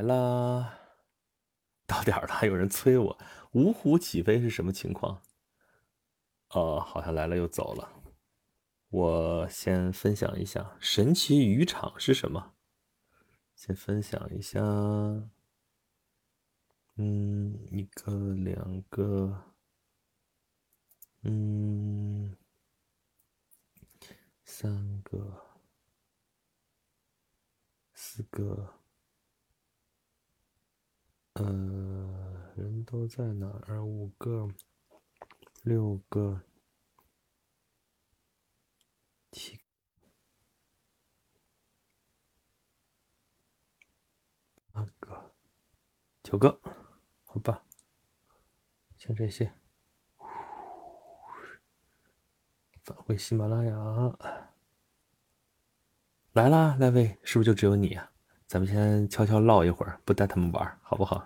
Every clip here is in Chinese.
来啦！到点儿了，有人催我。五虎起飞是什么情况？哦，好像来了又走了。我先分享一下神奇渔场是什么。先分享一下，嗯，一个，两个，嗯，三个，四个。呃，人都在哪儿？五个，六个，七，八个，九个，好吧，像这些，返回喜马拉雅，来啦，那位是不是就只有你啊？咱们先悄悄唠一会儿，不带他们玩，好不好？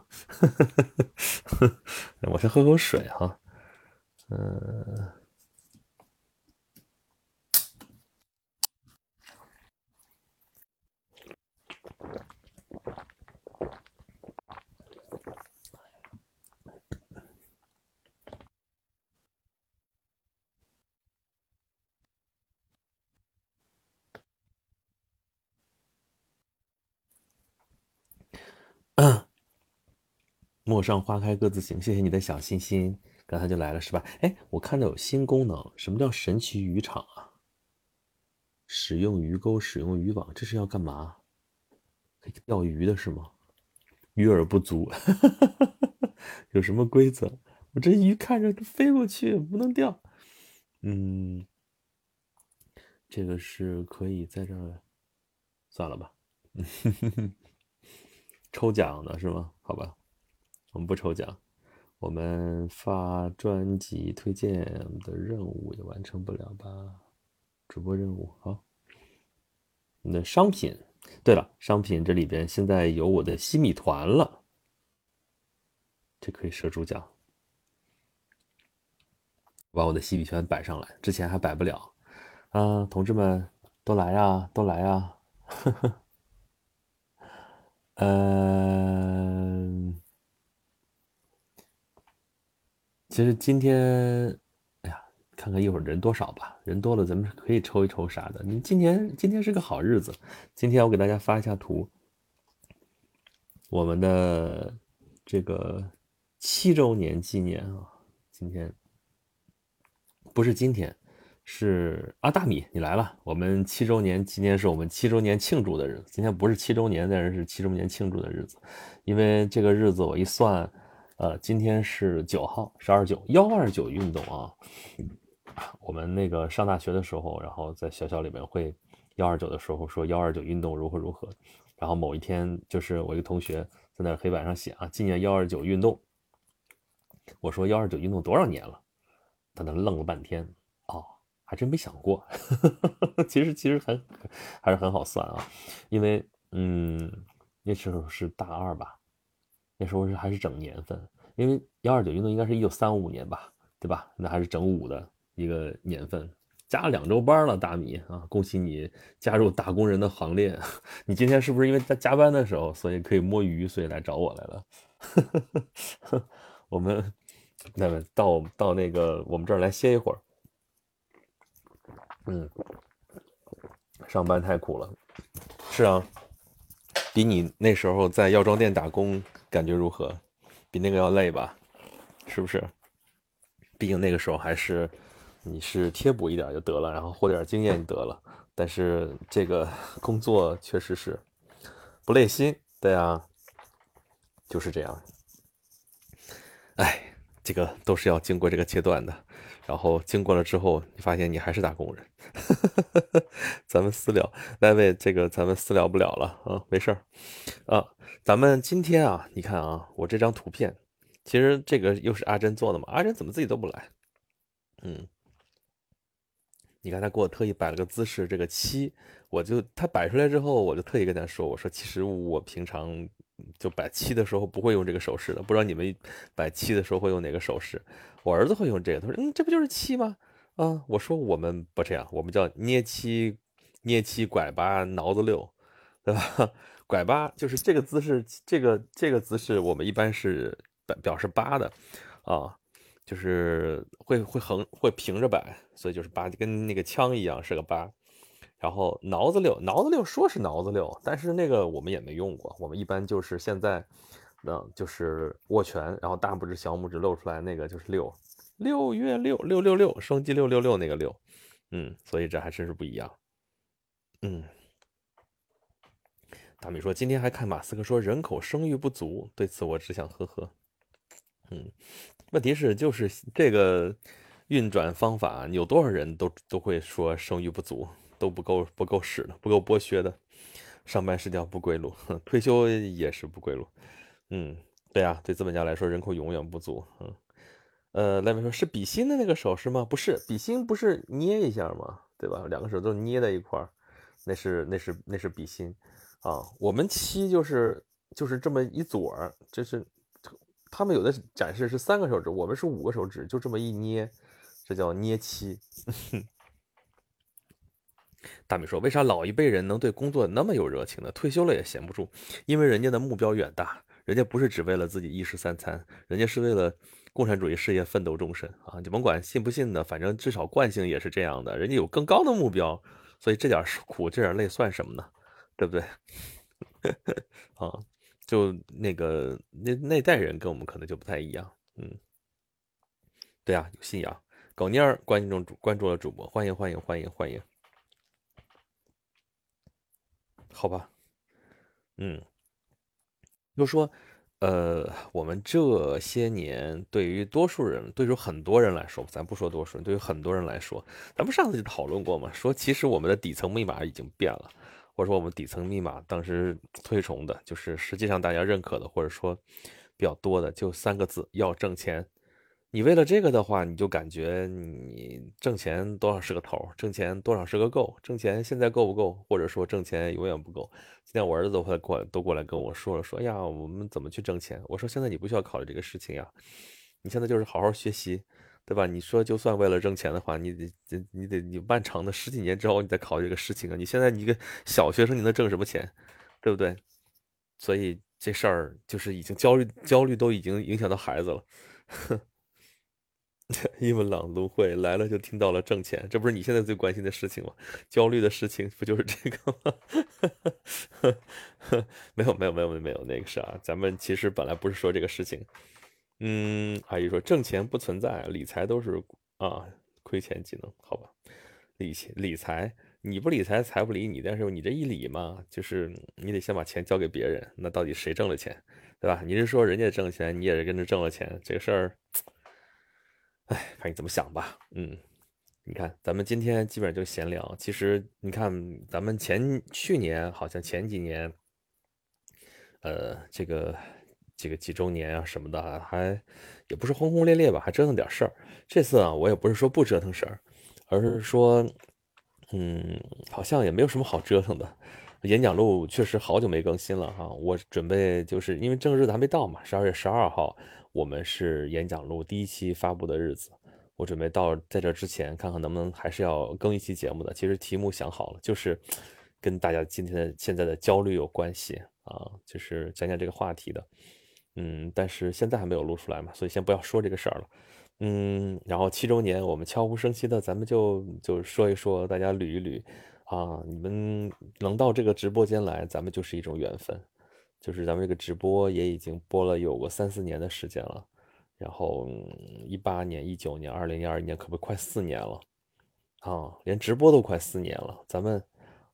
我先喝口水哈。嗯。嗯 陌上花开各自行，谢谢你的小心心，刚才就来了是吧？哎，我看到有新功能，什么叫神奇渔场啊？使用鱼钩，使用渔网，这是要干嘛？可以钓鱼的是吗？鱼饵不足，有什么规则？我这鱼看着飞过去，不能钓。嗯，这个是可以在这儿，算了吧。抽奖的是吗？好吧。我们不抽奖，我们发专辑推荐的任务也完成不了吧？主播任务好。你的商品，对了，商品这里边现在有我的西米团了，这可以设主奖。把我的西米团摆上来，之前还摆不了啊！同志们都来呀，都来呀！呵呵，嗯。其实今天，哎呀，看看一会儿人多少吧。人多了，咱们可以抽一抽啥的。你今天今天是个好日子，今天我给大家发一下图，我们的这个七周年纪念啊。今天不是今天，是啊，大米你来了。我们七周年今天是我们七周年庆祝的日子。今天不是七周年，但是是七周年庆祝的日子，因为这个日子我一算。呃，今天是九号，十二九幺二九运动啊。我们那个上大学的时候，然后在学校里面会幺二九的时候说幺二九运动如何如何。然后某一天，就是我一个同学在那黑板上写啊，纪念幺二九运动。我说幺二九运动多少年了？他那愣了半天，还真没想过。其实其实很还是很好算啊，因为嗯，那时候是大二吧。那时候是还是整年份，因为幺二九运动应该是一九三五年吧，对吧？那还是整五的一个年份，加了两周班了，大米啊，恭喜你加入打工人的行列。你今天是不是因为在加班的时候，所以可以摸鱼，所以来找我来了？我们那么到到那个我们这儿来歇一会儿。嗯，上班太苦了，是啊，比你那时候在药妆店打工。感觉如何？比那个要累吧？是不是？毕竟那个时候还是你是贴补一点就得了，然后获点经验就得了。但是这个工作确实是不累心，对啊，就是这样。哎，这个都是要经过这个阶段的。然后经过了之后，你发现你还是打工人。咱们私聊，那位这个咱们私聊不了了啊，没事儿啊。咱们今天啊，你看啊，我这张图片，其实这个又是阿珍做的嘛？阿珍怎么自己都不来？嗯，你看他给我特意摆了个姿势，这个七，我就他摆出来之后，我就特意跟他说，我说其实我平常就摆七的时候不会用这个手势的，不知道你们摆七的时候会用哪个手势？我儿子会用这个，他说嗯，这不就是七吗？啊，我说我们不这样，我们叫捏七，捏七拐八挠子六，对吧？拐八就是这个姿势，这个这个姿势我们一般是表表示八的啊，就是会会横会平着摆，所以就是八，跟那个枪一样是个八。然后挠子六，挠子六说是挠子六，但是那个我们也没用过，我们一般就是现在，嗯，就是握拳，然后大拇指、小拇指露出来，那个就是六。六月六六六六，双击六六六那个六，嗯，所以这还真是不一样。嗯，大米说今天还看马斯克说人口生育不足，对此我只想呵呵。嗯，问题是就是这个运转方法，有多少人都都会说生育不足，都不够不够使的，不够剥削的。上班是条不归路，退休也是不归路。嗯，对啊，对资本家来说，人口永远不足。嗯。呃，赖文说，是比心的那个手势吗？不是，比心不是捏一下吗？对吧？两个手都捏在一块儿，那是那是那是比心啊。我们七就是就是这么一撮儿，就是他们有的展示是三个手指，我们是五个手指，就这么一捏，这叫捏七。大米说，为啥老一辈人能对工作那么有热情呢？退休了也闲不住，因为人家的目标远大，人家不是只为了自己一食三餐，人家是为了。共产主义事业奋斗终身啊！你甭管信不信的，反正至少惯性也是这样的。人家有更高的目标，所以这点苦、这点累算什么呢？对不对？啊，就那个那那代人跟我们可能就不太一样。嗯，对啊，有信仰。狗妮儿关注关注了主播，欢迎欢迎欢迎欢迎。好吧，嗯，又说。呃，我们这些年对于多数人，对于很多人来说，咱不说多数人，对于很多人来说，咱们上次就讨论过嘛，说其实我们的底层密码已经变了，或者说我们底层密码当时推崇的，就是实际上大家认可的，或者说比较多的，就三个字：要挣钱。你为了这个的话，你就感觉你挣钱多少是个头，挣钱多少是个够，挣钱现在够不够，或者说挣钱永远不够。今天我儿子都快过都过来跟我说了，说呀，我们怎么去挣钱？我说现在你不需要考虑这个事情呀，你现在就是好好学习，对吧？你说就算为了挣钱的话，你得你得你漫长的十几年之后你再考虑这个事情啊。你现在你一个小学生你能挣什么钱，对不对？所以这事儿就是已经焦虑焦虑都已经影响到孩子了。英文朗读会来了就听到了挣钱，这不是你现在最关心的事情吗？焦虑的事情不就是这个吗？没有没有没有没有那个啥，咱们其实本来不是说这个事情。嗯，阿姨说挣钱不存在，理财都是啊亏钱技能，好吧？理理财你不理财财不理你，但是你这一理嘛，就是你得先把钱交给别人，那到底谁挣了钱，对吧？你是说人家挣钱，你也是跟着挣了钱，这个事儿。哎，看你怎么想吧。嗯，你看，咱们今天基本上就闲聊。其实你看，咱们前去年好像前几年，呃，这个这个几周年啊什么的，还也不是轰轰烈烈吧，还折腾点事儿。这次啊，我也不是说不折腾事儿，而是说，嗯，好像也没有什么好折腾的。演讲录确实好久没更新了哈，我准备就是因为正日子还没到嘛，十二月十二号。我们是演讲录第一期发布的日子，我准备到在这之前看看能不能还是要更一期节目的。其实题目想好了，就是 跟大家今天的现在的焦虑有关系啊，就是讲讲这个话题的。嗯，但是现在还没有录出来嘛，所以先不要说这个事儿了。嗯，然后七周年我们悄无声息的，咱们就就说一说，大家捋一捋啊，你们能到这个直播间来，咱们就是一种缘分。就是咱们这个直播也已经播了有个三四年的时间了，然后一八年、一九年、二零二一年，可不快四年了啊！连直播都快四年了。咱们，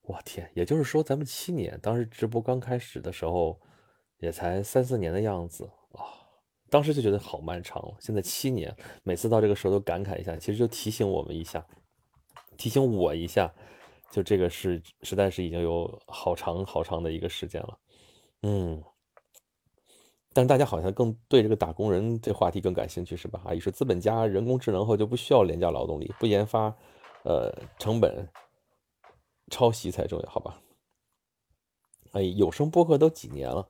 我天，也就是说咱们七年，当时直播刚开始的时候，也才三四年的样子啊。当时就觉得好漫长了。现在七年，每次到这个时候都感慨一下，其实就提醒我们一下，提醒我一下，就这个是实在是已经有好长好长的一个时间了。嗯，但是大家好像更对这个打工人这话题更感兴趣，是吧？阿姨说，资本家人工智能后就不需要廉价劳动力，不研发，呃，成本抄袭才重要，好吧？哎，有声播客都几年了？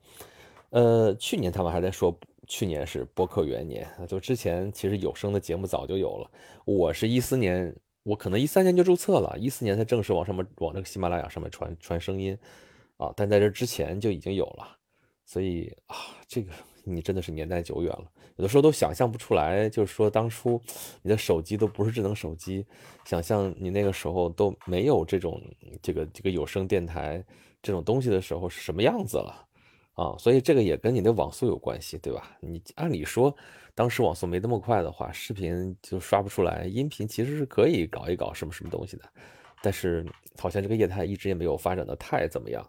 呃，去年他们还在说，去年是播客元年，就之前其实有声的节目早就有了。我是一四年，我可能一三年就注册了，一四年才正式往上面往这个喜马拉雅上面传传声音。啊，但在这之前就已经有了，所以啊，这个 你真的是年代久远了，有的时候都想象不出来，就是说当初你的手机都不是智能手机，想象你那个时候都没有这种这个这个有声电台这种东西的时候是什么样子了。啊，所以这个也跟你的网速有关系，对吧？你按理说，当时网速没那么快的话，视频就刷不出来，音频其实是可以搞一搞什么什么东西的，但是好像这个业态一直也没有发展的太怎么样，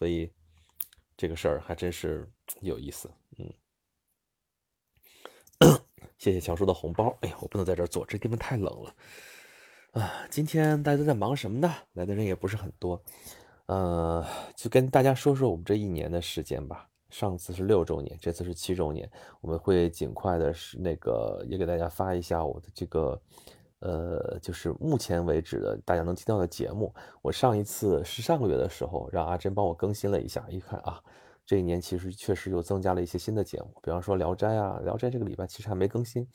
所以这个事儿还真是 有意思。嗯，谢谢乔叔的红包。哎呀，我不能在这儿坐，这地方太冷了啊。今天大家都在忙什么呢？来的人也不是很多。呃，就跟大家说说我们这一年的时间吧。上次是六周年，这次是七周年，我们会尽快的，是那个也给大家发一下我的这个，呃，就是目前为止的大家能听到的节目。我上一次是上个月的时候，让阿珍帮我更新了一下，一看啊，这一年其实确实又增加了一些新的节目，比方说《聊斋》啊，《聊斋》这个礼拜其实还没更新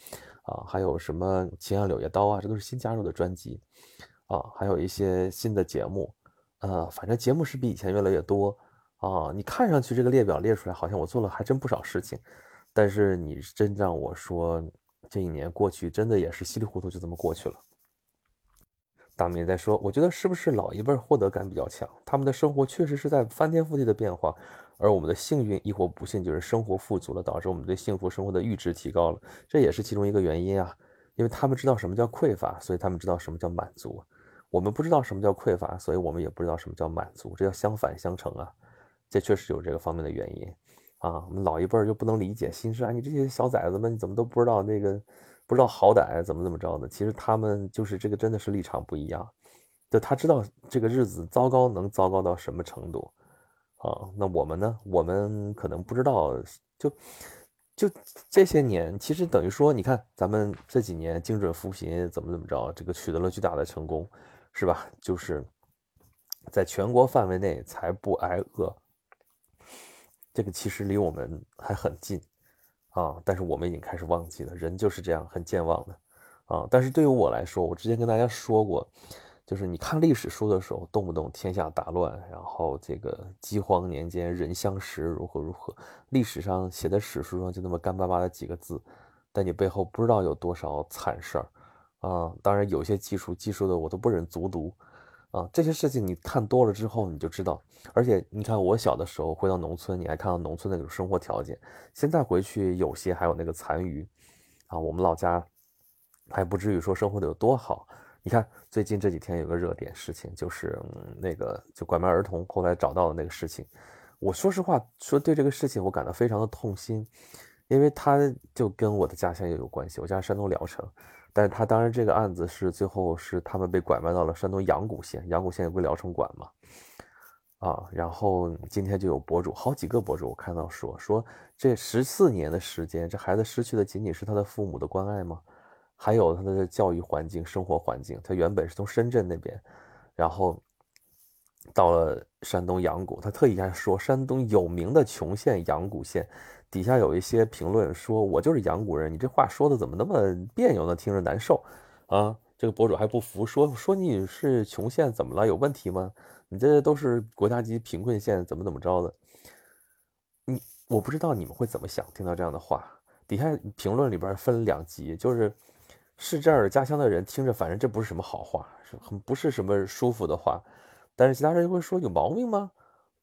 啊，还有什么《秦汉柳叶刀》啊，这都是新加入的专辑啊，还有一些新的节目。呃，反正节目是比以前越来越多啊。你看上去这个列表列出来，好像我做了还真不少事情。但是你真让我说，这一年过去，真的也是稀里糊涂就这么过去了。大明在说，我觉得是不是老一辈获得感比较强？他们的生活确实是在翻天覆地的变化，而我们的幸运亦或不幸，就是生活富足了，导致我们对幸福生活的阈值提高了，这也是其中一个原因啊。因为他们知道什么叫匮乏，所以他们知道什么叫满足。我们不知道什么叫匮乏，所以我们也不知道什么叫满足，这叫相反相成啊！这确实有这个方面的原因啊。我们老一辈儿就不能理解，心说啊，你这些小崽子们，你怎么都不知道那个，不知道好歹，怎么怎么着的？其实他们就是这个，真的是立场不一样。就他知道这个日子糟糕能糟糕到什么程度啊？那我们呢？我们可能不知道。就就这些年，其实等于说，你看咱们这几年精准扶贫怎么怎么着，这个取得了巨大的成功。是吧？就是在全国范围内才不挨饿，这个其实离我们还很近啊。但是我们已经开始忘记了，人就是这样很健忘的啊。但是对于我来说，我之前跟大家说过，就是你看历史书的时候，动不动天下大乱，然后这个饥荒年间人相食如何如何，历史上写的史书上就那么干巴巴的几个字，但你背后不知道有多少惨事儿。啊，当然有些技术技术的我都不忍卒读，啊，这些事情你看多了之后你就知道。而且你看我小的时候回到农村，你还看到农村那种生活条件，现在回去有些还有那个残余，啊，我们老家还不至于说生活的有多好。你看最近这几天有个热点事情，就是那个就拐卖儿童后来找到的那个事情，我说实话说对这个事情我感到非常的痛心，因为他就跟我的家乡也有关系，我家山东聊城。但是他当然这个案子是最后是他们被拐卖到了山东阳谷县，阳谷县有归聊城管嘛，啊，然后今天就有博主，好几个博主我看到说说这十四年的时间，这孩子失去的仅仅是他的父母的关爱吗？还有他的教育环境、生活环境，他原本是从深圳那边，然后到了山东阳谷，他特意还说山东有名的穷县阳谷县。底下有一些评论说：“我就是阳谷人，你这话说的怎么那么别扭呢？听着难受啊！”这个博主还不服，说：“说你是穷县怎么了？有问题吗？你这都是国家级贫困县，怎么怎么着的？”你我不知道你们会怎么想，听到这样的话，底下评论里边分两极，就是是这儿家乡的人听着，反正这不是什么好话，是很不是什么舒服的话，但是其他人会说：“有毛病吗？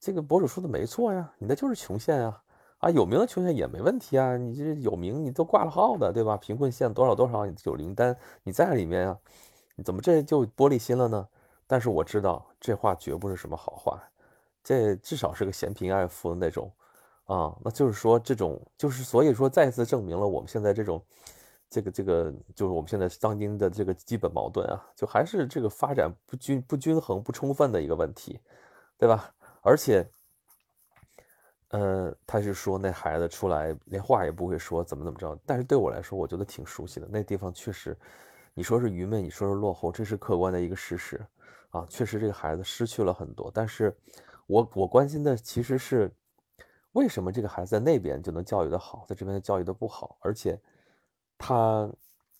这个博主说的没错呀，你那就是穷县啊。”啊，有名的穷县也没问题啊，你这有名，你都挂了号的，对吧？贫困县多少多少有名单，你在里面啊，你怎么这就玻璃心了呢？但是我知道这话绝不是什么好话，这至少是个嫌贫爱富的那种啊，那就是说这种就是所以说再次证明了我们现在这种这个这个就是我们现在当今的这个基本矛盾啊，就还是这个发展不均不均衡不充分的一个问题，对吧？而且。呃，他是说那孩子出来连话也不会说，怎么怎么着？但是对我来说，我觉得挺熟悉的。那地方确实，你说是愚昧，你说是落后，这是客观的一个事实啊。确实，这个孩子失去了很多。但是，我我关心的其实是，为什么这个孩子在那边就能教育的好，在这边教育的不好？而且，他，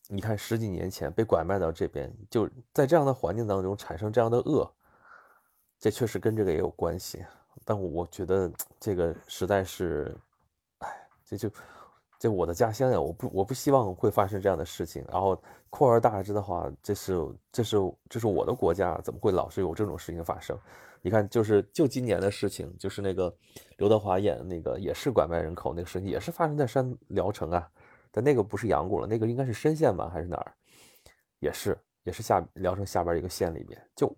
你看十几年前被拐卖到这边，就在这样的环境当中产生这样的恶，这确实跟这个也有关系。但我觉得这个实在是，哎，这就。这我的家乡呀，我不我不希望会发生这样的事情。然后扩而大之的话，这是这是这是我的国家，怎么会老是有这种事情发生？你看，就是就今年的事情，就是那个刘德华演那个也是拐卖人口那个事情，也是发生在山聊城啊，但那个不是阳谷了，那个应该是莘县吧，还是哪儿？也是也是下聊城下边一个县里边，就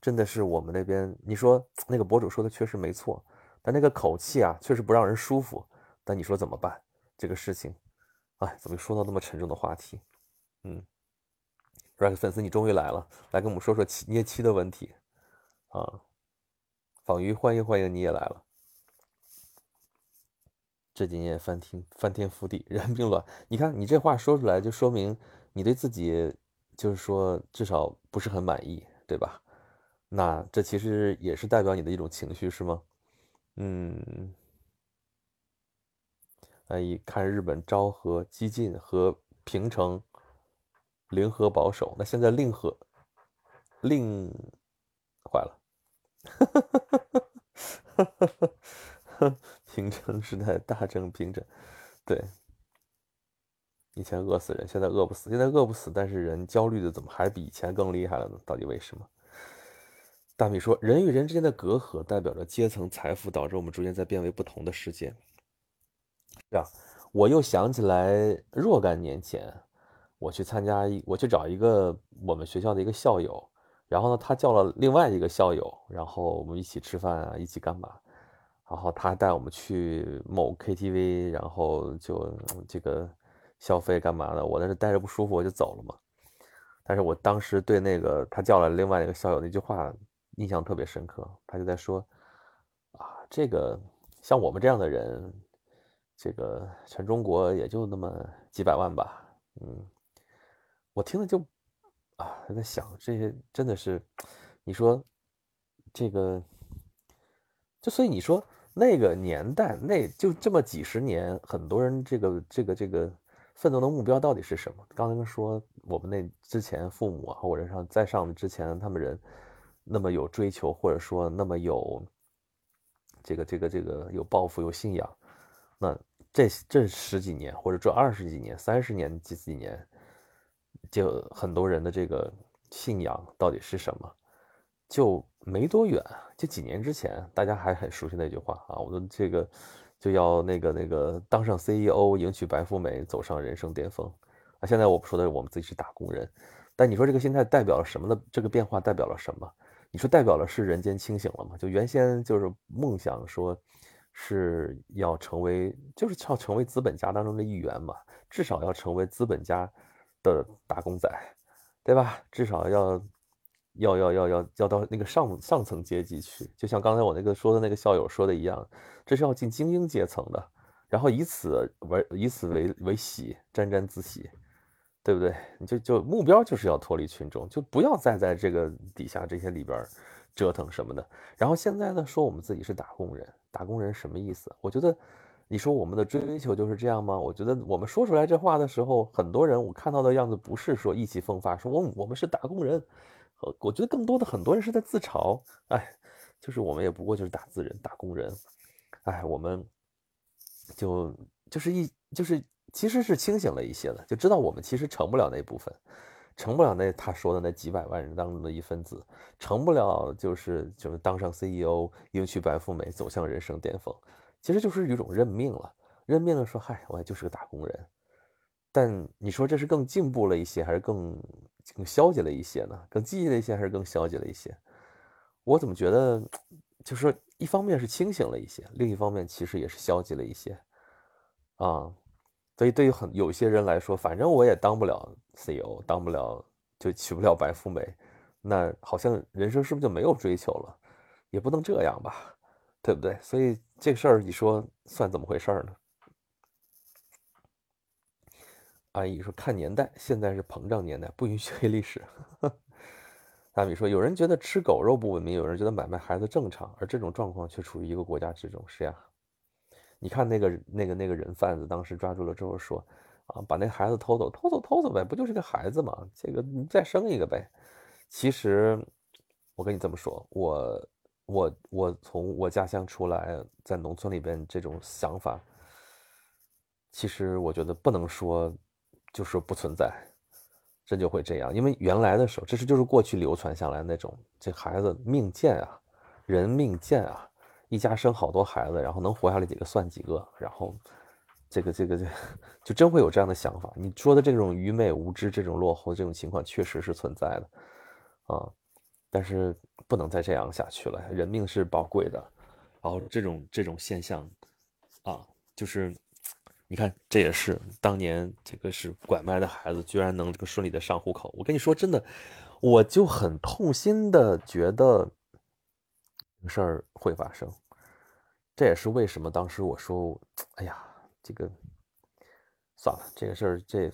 真的是我们那边，你说那个博主说的确实没错，但那个口气啊，确实不让人舒服。但你说怎么办？这个事情，哎，怎么说到那么沉重的话题？嗯，Rex 粉丝，你终于来了，来跟我们说说七捏漆的问题啊！仿鱼，欢迎欢迎，你也来了。这几年翻天翻天覆地，人并卵。你看你这话说出来，就说明你对自己就是说至少不是很满意，对吧？那这其实也是代表你的一种情绪，是吗？嗯。哎，看日本昭和激进和平成零和保守，那现在令和令坏了，平成时代大正平整，对，以前饿死人，现在饿不死，现在饿不死，但是人焦虑的怎么还比以前更厉害了呢？到底为什么？大米说，人与人之间的隔阂代表着阶层、财富，导致我们逐渐在变为不同的世界。是啊，我又想起来若干年前，我去参加一，我去找一个我们学校的一个校友，然后呢，他叫了另外一个校友，然后我们一起吃饭啊，一起干嘛？然后他带我们去某 KTV，然后就这个消费干嘛的？我在这待着不舒服，我就走了嘛。但是我当时对那个他叫了另外一个校友那句话印象特别深刻，他就在说啊，这个像我们这样的人。这个全中国也就那么几百万吧，嗯，我听了就啊，在想这些真的是，你说这个，就所以你说那个年代，那就这么几十年，很多人这个这个这个奋斗的目标到底是什么？刚才说我们那之前父母啊，或者上在上之前他们人那么有追求，或者说那么有这个这个这个有抱负、有信仰，那。这这十几年，或者这二十几年、三十年几几年，就很多人的这个信仰到底是什么？就没多远，就几年之前，大家还很熟悉那句话啊，我的这个就要那个那个当上 CEO，迎娶白富美，走上人生巅峰啊。现在我说的我们自己是打工人，但你说这个心态代表了什么呢？这个变化代表了什么？你说代表了是人间清醒了吗？就原先就是梦想说。是要成为，就是要成为资本家当中的一员嘛，至少要成为资本家的打工仔，对吧？至少要，要要要要要到那个上上层阶级去，就像刚才我那个说的那个校友说的一样，这是要进精英阶层的，然后以此为以此为为喜，沾沾自喜，对不对？你就就目标就是要脱离群众，就不要再在这个底下这些里边。折腾什么的，然后现在呢？说我们自己是打工人，打工人什么意思？我觉得，你说我们的追求就是这样吗？我觉得我们说出来这话的时候，很多人我看到的样子不是说意气风发，说我我们是打工人，我觉得更多的很多人是在自嘲，哎，就是我们也不过就是打字人，打工人，哎，我们就就是一就是其实是清醒了一些的，就知道我们其实成不了那部分。成不了那他说的那几百万人当中的一分子，成不了就是就是当上 CEO，迎娶白富美，走向人生巅峰，其实就是一种认命了。认命了，说嗨，我就是个打工人。但你说这是更进步了一些，还是更更消极了一些呢？更积极了一些，还是更消极了一些？我怎么觉得，就是说，一方面是清醒了一些，另一方面其实也是消极了一些啊。所以，对于很有些人来说，反正我也当不了 CEO，当不了就娶不了白富美，那好像人生是不是就没有追求了？也不能这样吧，对不对？所以这事儿，你说算怎么回事呢？阿姨说看年代，现在是膨胀年代，不允许黑历史。大米说，有人觉得吃狗肉不文明，有人觉得买卖孩子正常，而这种状况却处于一个国家之中，是呀。你看那个那个那个人贩子，当时抓住了之后说：“啊，把那孩子偷走，偷走偷走呗，不就是个孩子吗？这个你再生一个呗。”其实我跟你这么说，我我我从我家乡出来，在农村里边这种想法，其实我觉得不能说就是不存在，真就会这样。因为原来的时候，这是就是过去流传下来那种，这孩子命贱啊，人命贱啊，一家生好多孩子，然后能活下来几个算几个，然后这个这个这就真会有这样的想法。你说的这种愚昧无知、这种落后这种情况，确实是存在的啊。但是不能再这样下去了，人命是宝贵的。然后这种这种现象，啊，就是你看，这也是当年这个是拐卖的孩子，居然能这个顺利的上户口。我跟你说，真的，我就很痛心的觉得，事儿会发生。这也是为什么当时我说，哎呀，这个算了，这个事儿这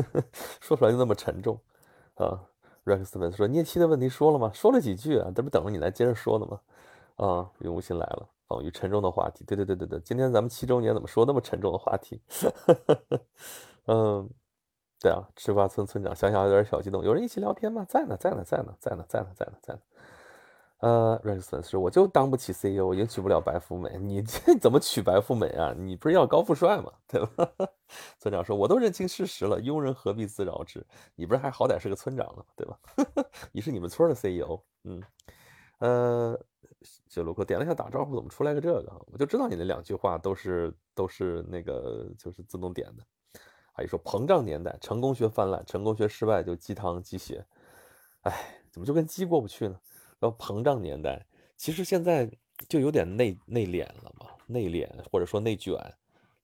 说出来就那么沉重啊。Rex 粉丝说：“聂七的问题说了吗？说了几句啊？这不等着你来接着说呢吗？”啊，云无心来了，访于沉重的话题。对对对对对，今天咱们七周年怎么说那么沉重的话题？嗯，对啊，吃瓜村村长想想有点小激动。有人一起聊天吗？在呢，在呢，在呢，在呢，在呢，在呢，在呢。呃，Rex 是，我就当不起 CEO，也娶不了白富美。你这 怎么娶白富美啊？你不是要高富帅吗？对吧？村长说：“我都认清事实了，庸人何必自扰之？你不是还好歹是个村长呢，对吧？你是你们村的 CEO。”嗯，呃，小卢克点了一下打招呼，怎么出来个这个？我就知道你那两句话都是都是那个就是自动点的。阿姨说：“膨胀年代，成功学泛滥，成功学失败就鸡汤鸡血。”哎，怎么就跟鸡过不去呢？要膨胀年代，其实现在就有点内内敛了嘛，内敛或者说内卷。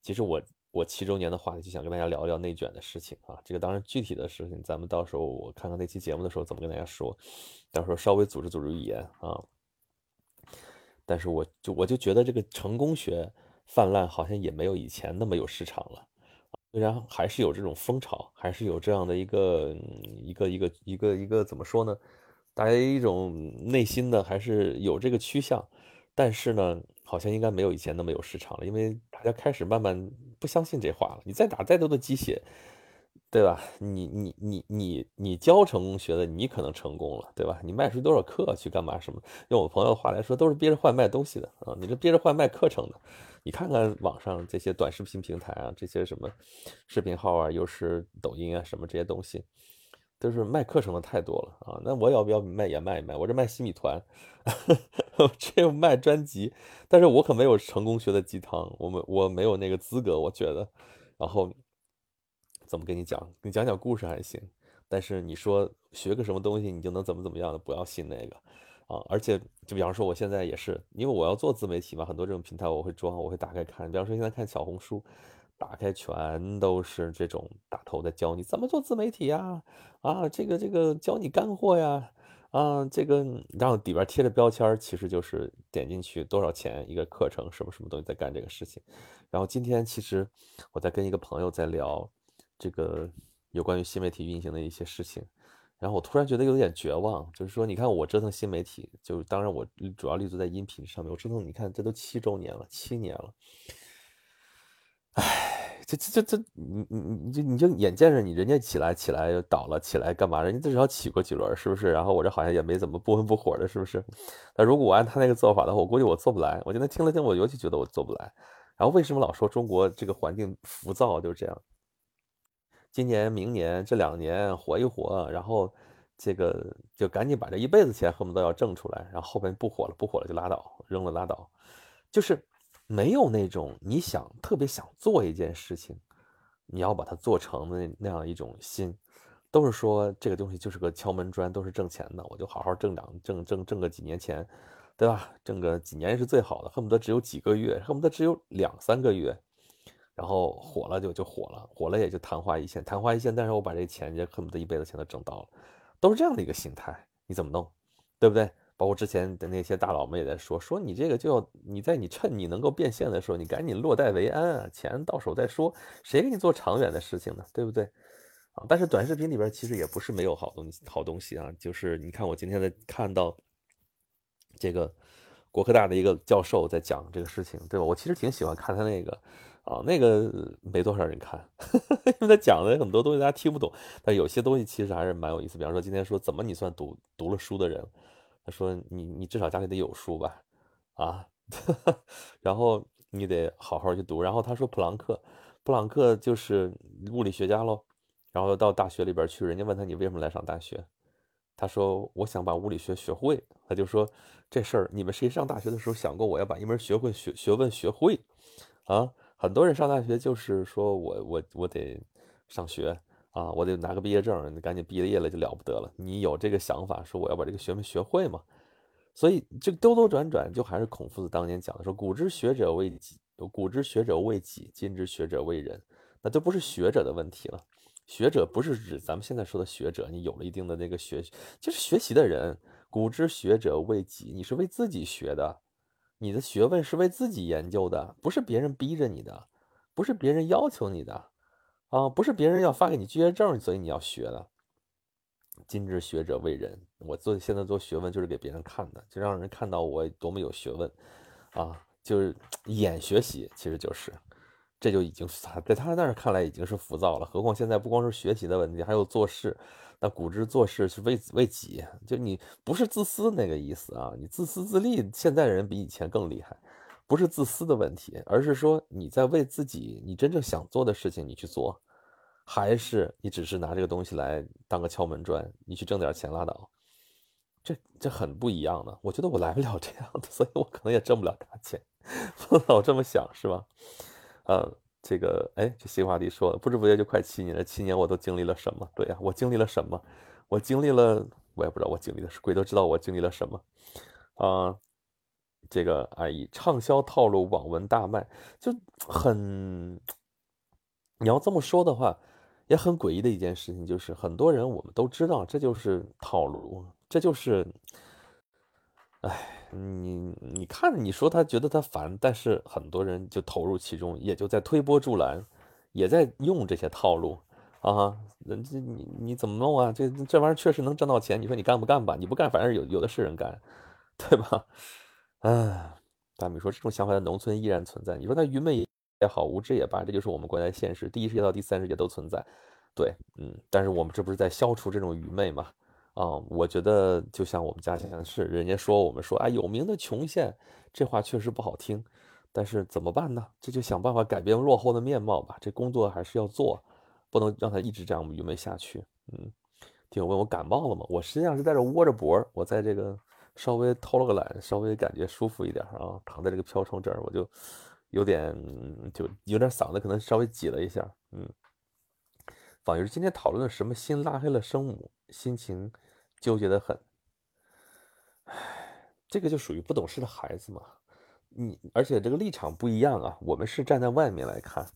其实我我七周年的话题就想跟大家聊一聊内卷的事情啊。这个当然具体的事情，咱们到时候我看看那期节目的时候怎么跟大家说，到时候稍微组织组织语言啊。但是我就我就觉得这个成功学泛滥，好像也没有以前那么有市场了。虽然还是有这种风潮，还是有这样的一个一个一个一个一个怎么说呢？大家一种内心的还是有这个趋向，但是呢，好像应该没有以前那么有市场了，因为大家开始慢慢不相信这话了。你再打再多的鸡血，对吧？你你你你你教成功学的，你可能成功了，对吧？你卖出多少课去干嘛什么？用我朋友的话来说，都是憋着坏卖东西的啊！你这憋着坏卖课程的，你看看网上这些短视频平台啊，这些什么视频号啊，又是抖音啊，什么这些东西。都是卖课程的太多了啊，那我要不要卖也卖一卖？我这卖新米团，这卖专辑，但是我可没有成功学的鸡汤，我们我没有那个资格，我觉得。然后怎么跟你讲？你讲讲故事还行，但是你说学个什么东西你就能怎么怎么样的，不要信那个啊！而且就比方说我现在也是，因为我要做自媒体嘛，很多这种平台我会装，我会打开看。比方说现在看小红书。打开全都是这种大头在教你怎么做自媒体呀，啊，这个这个教你干货呀，啊，这个然后里边贴着标签，其实就是点进去多少钱一个课程，什么什么东西在干这个事情。然后今天其实我在跟一个朋友在聊这个有关于新媒体运行的一些事情，然后我突然觉得有点绝望，就是说你看我折腾新媒体，就当然我主要立足在音频上面，我折腾你看这都七周年了，七年了。唉，这这这这，你你你就你就眼见着你人家起来起来又倒了，起来干嘛？人家至少起过几轮，是不是？然后我这好像也没怎么不温不火的，是不是？那如果我按他那个做法的话，我估计我做不来。我今天听了听，我尤其觉得我做不来。然后为什么老说中国这个环境浮躁？就是这样。今年、明年这两年活一活，然后这个就赶紧把这一辈子钱恨不得要挣出来，然后后边不火了，不火了就拉倒，扔了拉倒，就是。没有那种你想特别想做一件事情，你要把它做成的那样一种心，都是说这个东西就是个敲门砖，都是挣钱的，我就好好挣两挣挣挣个几年钱，对吧？挣个几年是最好的，恨不得只有几个月，恨不得只有两三个月，然后火了就就火了，火了也就昙花一现，昙花一现。但是我把这钱也恨不得一辈子钱都挣到了，都是这样的一个心态，你怎么弄，对不对？包括之前的那些大佬们也在说，说你这个就要你在你趁你能够变现的时候，你赶紧落袋为安啊，钱到手再说，谁给你做长远的事情呢？对不对？啊，但是短视频里边其实也不是没有好东西，好东西啊，就是你看我今天在看到这个国科大的一个教授在讲这个事情，对吧？我其实挺喜欢看他那个啊，那个没多少人看，因为他讲的很多东西大家听不懂，但有些东西其实还是蛮有意思。比方说今天说怎么你算读读了书的人。他说你你至少家里得有书吧，啊，然后你得好好去读。然后他说普朗克，普朗克就是物理学家喽。然后到大学里边去，人家问他你为什么来上大学？他说我想把物理学学会。他就说这事儿你们谁上大学的时候想过我要把一门学会学学问学会？啊，很多人上大学就是说我我我得上学。啊，我得拿个毕业证，你赶紧毕了业了就了不得了。你有这个想法，说我要把这个学问学会吗？所以这兜兜转转，就还是孔夫子当年讲的，说古之学者为己，古之学者为己，今之学者为人。那都不是学者的问题了。学者不是指咱们现在说的学者，你有了一定的那个学，就是学习的人。古之学者为己，你是为自己学的，你的学问是为自己研究的，不是别人逼着你的，不是别人要求你的。啊，不是别人要发给你毕业证，所以你要学的。今之学者为人，我做现在做学问就是给别人看的，就让人看到我多么有学问，啊，就是演学习，其实就是，这就已经在他那儿看来已经是浮躁了。何况现在不光是学习的问题，还有做事。那古之做事是为为己，就你不是自私那个意思啊，你自私自利，现在人比以前更厉害。不是自私的问题，而是说你在为自己你真正想做的事情你去做，还是你只是拿这个东西来当个敲门砖，你去挣点钱拉倒，这这很不一样的。我觉得我来不了这样的，所以我可能也挣不了大钱，不能老这么想是吧？呃，这个哎，这新话题说了，不知不觉就快七年了，七年我都经历了什么？对呀，我经历了什么？我经历了，我也不知道我经历的是鬼都知道我经历了什么啊。这个啊，以畅销套路网文大卖，就很，你要这么说的话，也很诡异的一件事情，就是很多人我们都知道这就是套路，这就是，哎，你你看，你说他觉得他烦，但是很多人就投入其中，也就在推波助澜，也在用这些套路啊，人这你你怎么弄啊？这这玩意儿确实能挣到钱，你说你干不干吧？你不干，反正有有的是人干，对吧？哎，大米说这种想法在农村依然存在。你说他愚昧也好，无知也罢，这就是我们国家的现实。第一世界到第三世界都存在，对，嗯。但是我们这不是在消除这种愚昧吗？啊，我觉得就像我们家乡是，人家说我们说啊，有名的穷县，这话确实不好听。但是怎么办呢？这就想办法改变落后的面貌吧。这工作还是要做，不能让他一直这样愚昧下去。嗯，听友问我感冒了吗？我实际上是在这窝着脖，我在这个。稍微偷了个懒，稍微感觉舒服一点啊，躺在这个飘窗这儿，我就有点就有点嗓子可能稍微挤了一下，嗯。仿宇今天讨论的什么新拉黑了生母，心情纠结的很。唉，这个就属于不懂事的孩子嘛。你而且这个立场不一样啊，我们是站在外面来看，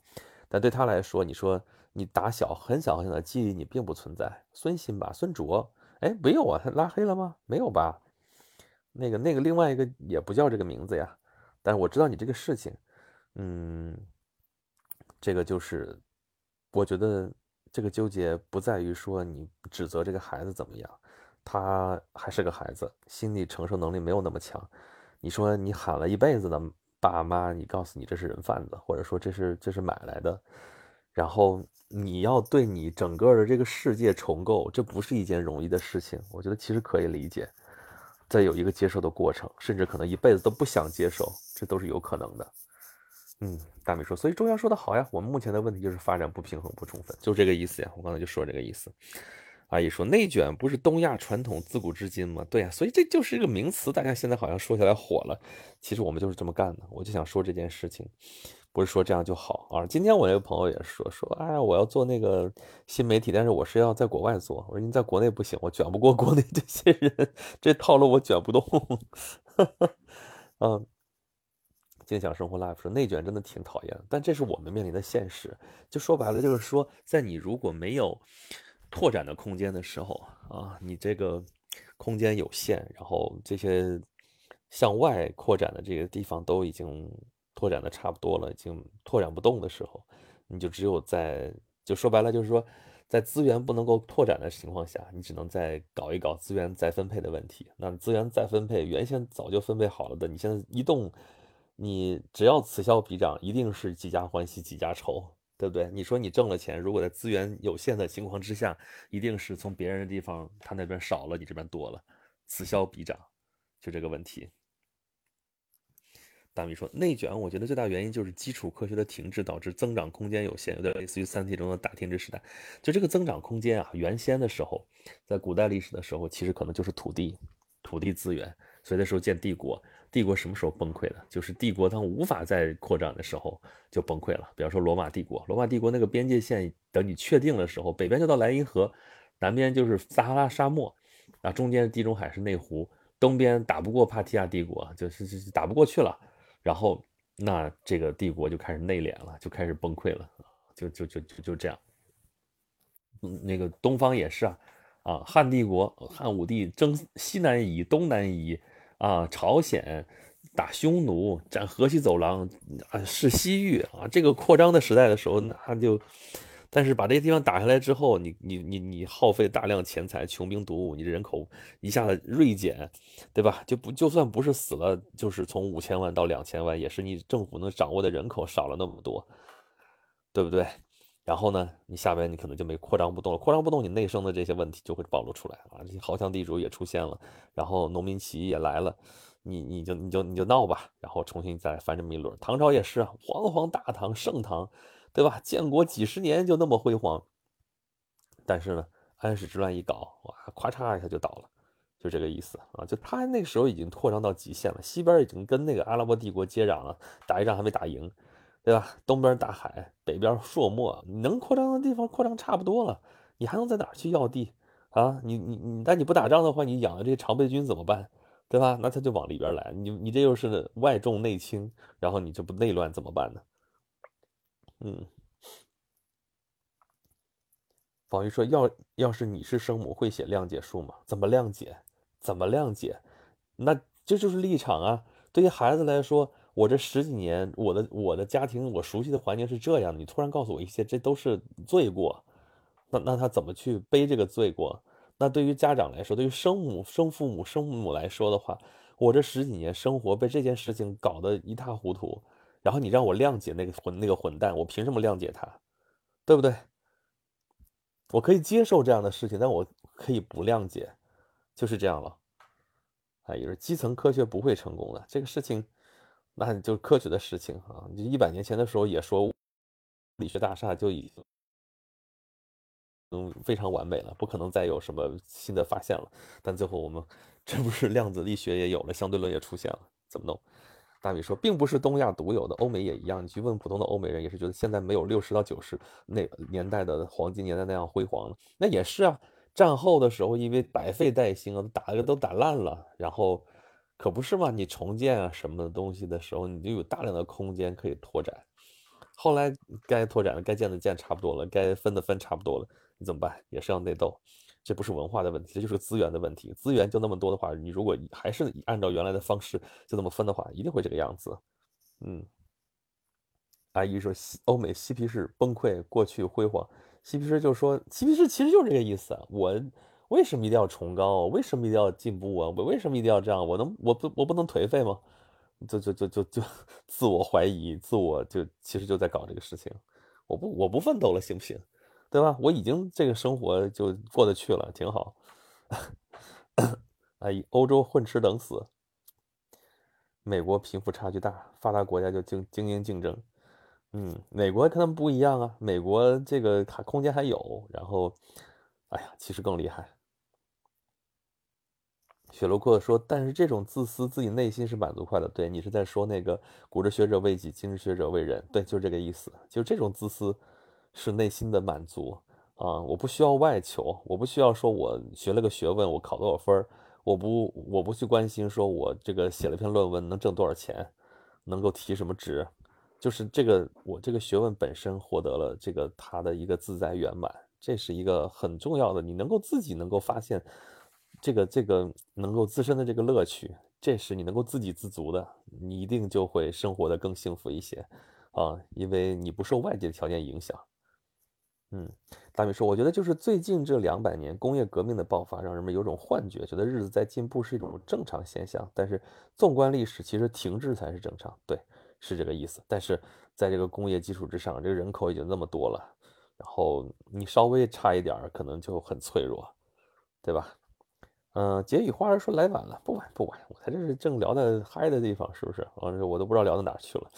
但对他来说，你说你打小很小很小的记忆你并不存在。孙鑫吧，孙卓，哎，没有啊，他拉黑了吗？没有吧？那个那个另外一个也不叫这个名字呀，但是我知道你这个事情，嗯，这个就是我觉得这个纠结不在于说你指责这个孩子怎么样，他还是个孩子，心理承受能力没有那么强。你说你喊了一辈子的爸妈，你告诉你这是人贩子，或者说这是这是买来的，然后你要对你整个的这个世界重构，这不是一件容易的事情。我觉得其实可以理解。再有一个接受的过程，甚至可能一辈子都不想接受，这都是有可能的。嗯，大美说，所以中央说的好呀，我们目前的问题就是发展不平衡不充分，就这个意思呀。我刚才就说这个意思。阿姨说内卷不是东亚传统自古至今吗？对呀，所以这就是一个名词，大家现在好像说起来火了，其实我们就是这么干的。我就想说这件事情。不是说这样就好啊！今天我那个朋友也说说，哎，我要做那个新媒体，但是我是要在国外做。我说你在国内不行，我卷不过国内这些人，这套路我卷不动。嗯，静享生活 life 说内卷真的挺讨厌，但这是我们面临的现实。就说白了，就是说，在你如果没有拓展的空间的时候啊，你这个空间有限，然后这些向外扩展的这个地方都已经。拓展的差不多了，已经拓展不动的时候，你就只有在，就说白了就是说，在资源不能够拓展的情况下，你只能再搞一搞资源再分配的问题。那资源再分配，原先早就分配好了的，你现在一动，你只要此消彼长，一定是几家欢喜几家愁，对不对？你说你挣了钱，如果在资源有限的情况之下，一定是从别人的地方他那边少了，你这边多了，此消彼长，就这个问题。大米说，内卷，我觉得最大原因就是基础科学的停滞，导致增长空间有限，有点类似于《三体》中的大停滞时代。就这个增长空间啊，原先的时候，在古代历史的时候，其实可能就是土地、土地资源。所以那时候建帝国，帝国什么时候崩溃的？就是帝国当无法再扩张的时候就崩溃了。比方说罗马帝国，罗马帝国那个边界线等你确定的时候，北边就到莱茵河，南边就是撒哈拉沙漠，啊，中间地中海是内湖，东边打不过帕提亚帝国，就是是打不过去了。然后，那这个帝国就开始内敛了，就开始崩溃了，就就就就就这样。嗯，那个东方也是啊，啊，汉帝国、汉武帝征西南夷、东南夷，啊，朝鲜打匈奴，占河西走廊，啊，是西域啊，这个扩张的时代的时候，那就。但是把这些地方打下来之后，你你你你耗费大量钱财，穷兵黩武，你的人口一下子锐减，对吧？就不就算不是死了，就是从五千万到两千万，也是你政府能掌握的人口少了那么多，对不对？然后呢，你下边你可能就没扩张不动了，扩张不动，你内生的这些问题就会暴露出来啊！这些豪强地主也出现了，然后农民起义也来了，你你就你就你就闹吧，然后重新再翻这么一轮。唐朝也是啊，煌煌大唐盛唐。对吧？建国几十年就那么辉煌，但是呢，安史之乱一搞，哇，咔嚓一下就倒了，就这个意思啊！就他那个时候已经扩张到极限了，西边已经跟那个阿拉伯帝国接壤了，打一仗还没打赢，对吧？东边大海，北边朔漠，你能扩张的地方扩张差不多了，你还能在哪儿去要地啊？你你你，但你不打仗的话，你养的这些常备军怎么办？对吧？那他就往里边来，你你这又是外重内轻，然后你这不内乱怎么办呢？嗯，宝玉说：“要要是你是生母，会写谅解书吗？怎么谅解？怎么谅解？那这就是立场啊！对于孩子来说，我这十几年，我的我的家庭，我熟悉的环境是这样的。你突然告诉我一些，这都是罪过。那那他怎么去背这个罪过？那对于家长来说，对于生母、生父母、生母来说的话，我这十几年生活被这件事情搞得一塌糊涂。”然后你让我谅解那个混那个混蛋，我凭什么谅解他，对不对？我可以接受这样的事情，但我可以不谅解，就是这样了。哎，也是基层科学不会成功的这个事情，那就科学的事情啊。就一百年前的时候也说，理学大厦就已经嗯非常完美了，不可能再有什么新的发现了。但最后我们 这不是量子力学也有了，相对论也出现了，怎么弄？大米说，并不是东亚独有的，欧美也一样。你去问普通的欧美人，也是觉得现在没有六十到九十那年代的黄金年代那样辉煌了。那也是啊，战后的时候，因为百废待兴啊，打的都打烂了，然后可不是嘛？你重建啊什么的东西的时候，你就有大量的空间可以拓展。后来该拓展的、该建的建差不多了，该分的分差不多了，你怎么办？也是要内斗。这不是文化的问题，这就是资源的问题。资源就那么多的话，你如果还是按照原来的方式就那么分的话，一定会这个样子。嗯，阿姨说西欧美嬉皮士崩溃，过去辉煌。嬉皮士就说，嬉皮士其实就是这个意思啊。我为什么一定要崇高？为什么一定要进步啊？我为什么一定要这样？我能我不我不能颓废吗？就就就就就自我怀疑，自我就其实就在搞这个事情。我不我不奋斗了，行不行？对吧？我已经这个生活就过得去了，挺好。哎，欧洲混吃等死，美国贫富差距大，发达国家就精精英竞争。嗯，美国跟他们不一样啊，美国这个还空间还有。然后，哎呀，其实更厉害。雪洛克说：“但是这种自私，自己内心是满足快乐。对你是在说那个古之学者为己，今之学者为人。对，就这个意思，就这种自私。”是内心的满足啊！我不需要外求，我不需要说我学了个学问，我考多少分，我不我不去关心说我这个写了篇论文能挣多少钱，能够提什么职，就是这个我这个学问本身获得了这个它的一个自在圆满，这是一个很重要的。你能够自己能够发现这个这个能够自身的这个乐趣，这是你能够自给自足的，你一定就会生活的更幸福一些啊，因为你不受外界的条件影响。嗯，大米说，我觉得就是最近这两百年工业革命的爆发，让人们有种幻觉，觉得日子在进步是一种正常现象。但是纵观历史，其实停滞才是正常。对，是这个意思。但是在这个工业基础之上，这个人口已经那么多了，然后你稍微差一点儿，可能就很脆弱，对吧？嗯，结语花儿说来晚了，不晚不晚，我才这是正聊的嗨的地方，是不是？啊，我都不知道聊到哪去了。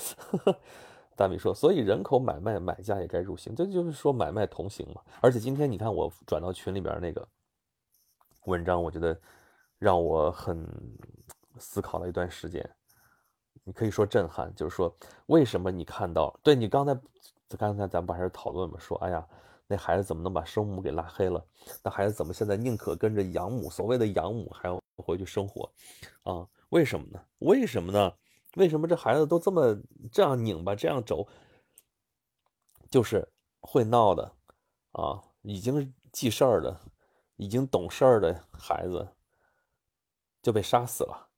大米说，所以人口买卖买家也该入刑，这就是说买卖同行嘛。而且今天你看我转到群里边那个文章，我觉得让我很思考了一段时间。你可以说震撼，就是说为什么你看到，对你刚才刚才咱们不还是讨论嘛，说哎呀。那孩子怎么能把生母给拉黑了？那孩子怎么现在宁可跟着养母，所谓的养母还要回去生活，啊？为什么呢？为什么呢？为什么这孩子都这么这样拧巴，这样轴？就是会闹的，啊，已经记事儿的，已经懂事儿的孩子就被杀死了。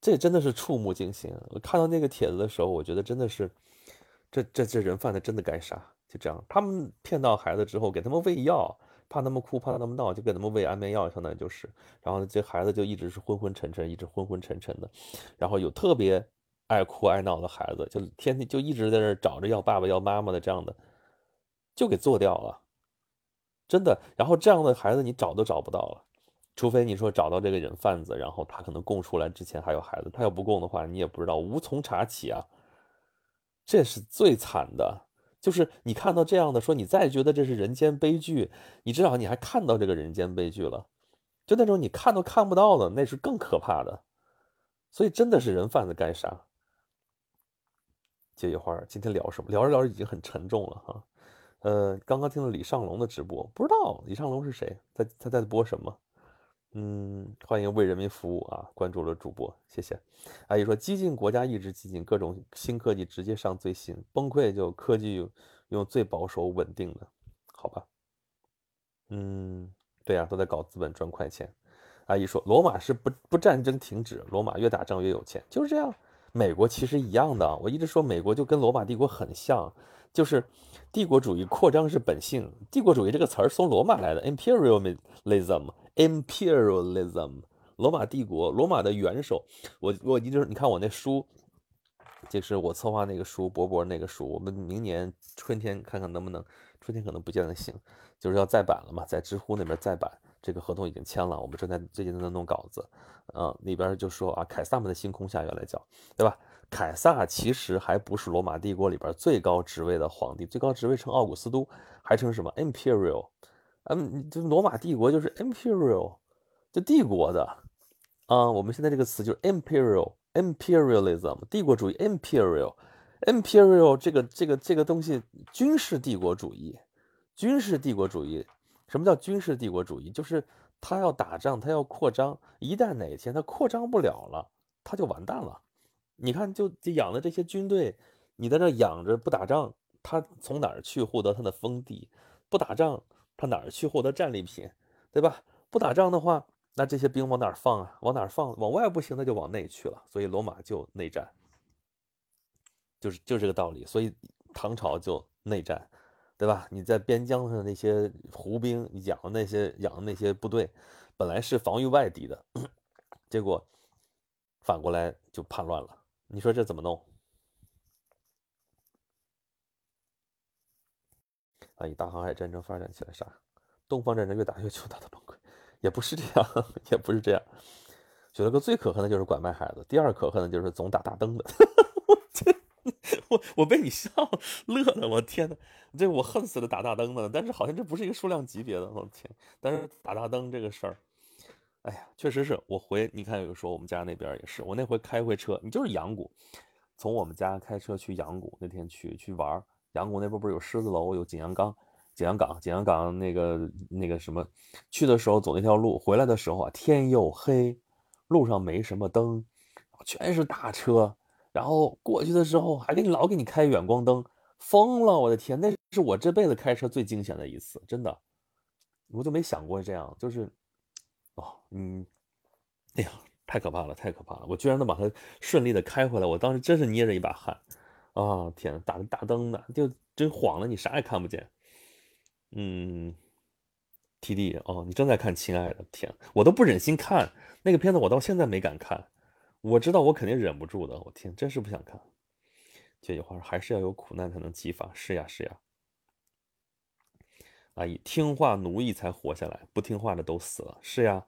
这真的是触目惊心。我看到那个帖子的时候，我觉得真的是，这这这人贩子真的该杀。就这样，他们骗到孩子之后，给他们喂药，怕他们哭，怕他们闹，就给他们喂安眠药，相当于就是。然后这孩子就一直是昏昏沉沉，一直昏昏沉沉的。然后有特别爱哭爱闹的孩子，就天天就一直在那找着要爸爸要妈妈的这样的，就给做掉了，真的。然后这样的孩子你找都找不到了，除非你说找到这个人贩子，然后他可能供出来之前还有孩子，他要不供的话，你也不知道，无从查起啊。这是最惨的。就是你看到这样的，说你再觉得这是人间悲剧，你至少你还看到这个人间悲剧了。就那种你看都看不到的，那是更可怕的。所以真的是人贩子该杀。姐姐花，今天聊什么？聊着聊着已经很沉重了哈。呃，刚刚听了李尚龙的直播，不知道李尚龙是谁，他他在播什么？嗯，欢迎为人民服务啊！关注了主播，谢谢。阿姨说，激进国家一直激进，各种新科技直接上最新，崩溃就科技用最保守稳定的，好吧？嗯，对呀，都在搞资本赚快钱。阿姨说，罗马是不不战争停止，罗马越打仗越有钱，就是这样。美国其实一样的，我一直说美国就跟罗马帝国很像，就是帝国主义扩张是本性。帝国主义这个词儿从罗马来的，imperialism。Imperialism，罗马帝国，罗马的元首。我我一直你看我那书，就是我策划那个书，博博那个书，我们明年春天看看能不能，春天可能不见得行，就是要再版了嘛，在知乎那边再版，这个合同已经签了，我们正在最近在弄稿子，嗯，里边就说啊，凯撒们的星空下原来叫，对吧？凯撒其实还不是罗马帝国里边最高职位的皇帝，最高职位称奥古斯都，还称什么 Imperial。嗯，就罗马帝国就是 imperial，就帝国的啊。我们现在这个词就是 imperial imperialism，帝国主义 imperial imperial 这个这个这个东西，军事帝国主义，军事帝国主义。什么叫军事帝国主义？就是他要打仗，他要扩张，一旦哪天他扩张不了了，他就完蛋了。你看，就就养的这些军队，你在这养着不打仗，他从哪儿去获得他的封地？不打仗。他哪儿去获得战利品，对吧？不打仗的话，那这些兵往哪儿放啊？往哪儿放？往外不行，那就往内去了。所以罗马就内战，就是就这个道理。所以唐朝就内战，对吧？你在边疆上的那些胡兵养的那些养的那些部队，本来是防御外敌的，结果反过来就叛乱了。你说这怎么弄？啊，以大航海战争发展起来啥？东方战争越打越穷，打到崩溃，也不是这样，也不是这样。觉得个最可恨的就是拐卖孩子，第二可恨的就是总打大灯的。我我我被你笑乐的，我天呐，这我恨死了打大灯的，但是好像这不是一个数量级别的，我天！但是打大灯这个事儿，哎呀，确实是我回你看，有说我们家那边也是，我那回开回车，你就是阳谷，从我们家开车去阳谷，那天去去玩。阳谷那边不是有狮子楼，有景阳冈、景阳冈、景阳冈那个那个什么？去的时候走那条路，回来的时候啊，天又黑，路上没什么灯，全是大车。然后过去的时候还给你老给你开远光灯，疯了！我的天，那是我这辈子开车最惊险的一次，真的，我就没想过这样，就是哦，嗯，哎呀，太可怕了，太可怕了！我居然能把它顺利的开回来，我当时真是捏着一把汗。啊天，打大灯的就真晃了，你啥也看不见。嗯，T D 哦，你正在看《亲爱的》，天，我都不忍心看那个片子，我到现在没敢看。我知道我肯定忍不住的，我天，真是不想看。这句话还是要有苦难才能激发，是呀是呀。阿姨听话奴役才活下来，不听话的都死了。是呀，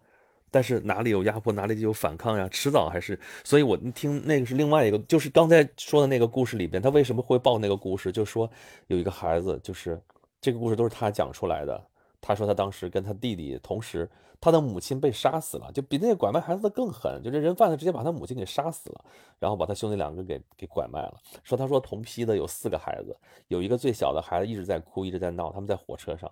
但是哪里有压迫，哪里就有反抗呀，迟早还是。所以我听那个是另外一个，就是刚才说的那个故事里边，他为什么会报那个故事？就说有一个孩子，就是这个故事都是他讲出来的。他说他当时跟他弟弟同时，他的母亲被杀死了，就比那个拐卖孩子的更狠，就这人贩子直接把他母亲给杀死了，然后把他兄弟两个给给拐卖了。说他说同批的有四个孩子，有一个最小的孩子一直在哭，一直在闹，他们在火车上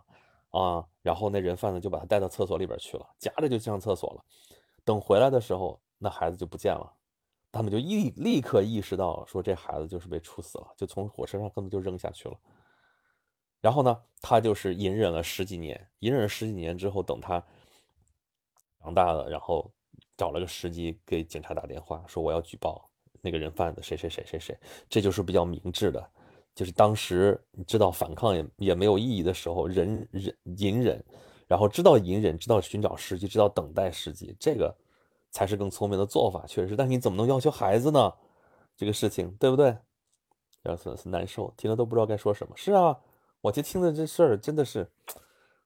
啊，然后那人贩子就把他带到厕所里边去了，夹着就上厕所了。等回来的时候，那孩子就不见了，他们就立立刻意识到说这孩子就是被处死了，就从火车上根本就扔下去了。然后呢，他就是隐忍了十几年，隐忍了十几年之后，等他长大了，然后找了个时机给警察打电话，说我要举报那个人贩子谁谁谁谁谁，这就是比较明智的，就是当时你知道反抗也也没有意义的时候，忍忍隐忍，然后知道隐忍，知道寻找时机，知道等待时机，这个才是更聪明的做法，确实。但是你怎么能要求孩子呢？这个事情对不对？让粉丝难受，听了都不知道该说什么。是啊。我就听的这事儿真的是，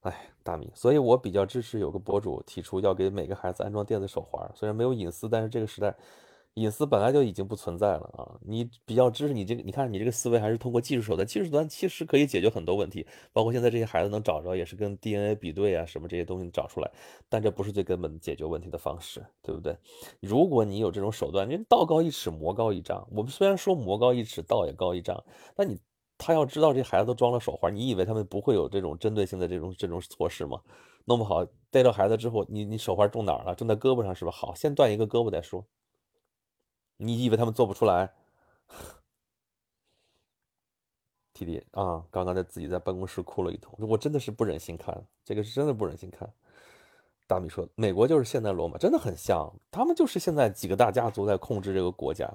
哎，大米，所以我比较支持有个博主提出要给每个孩子安装电子手环，虽然没有隐私，但是这个时代。隐私本来就已经不存在了啊！你比较支持你这个，你看你这个思维还是通过技术手段，技术手段其实可以解决很多问题，包括现在这些孩子能找着，也是跟 DNA 比对啊什么这些东西找出来，但这不是最根本的解决问题的方式，对不对？如果你有这种手段，你道高一尺，魔高一丈。我们虽然说魔高一尺，道也高一丈，但你他要知道这孩子都装了手环，你以为他们不会有这种针对性的这种这种措施吗？弄不好逮着孩子之后，你你手环中哪儿了？中在胳膊上是吧？好，先断一个胳膊再说。你以为他们做不出来？弟弟啊，刚刚在自己在办公室哭了一通，我真的是不忍心看，这个是真的不忍心看。大米说，美国就是现代罗马，真的很像，他们就是现在几个大家族在控制这个国家。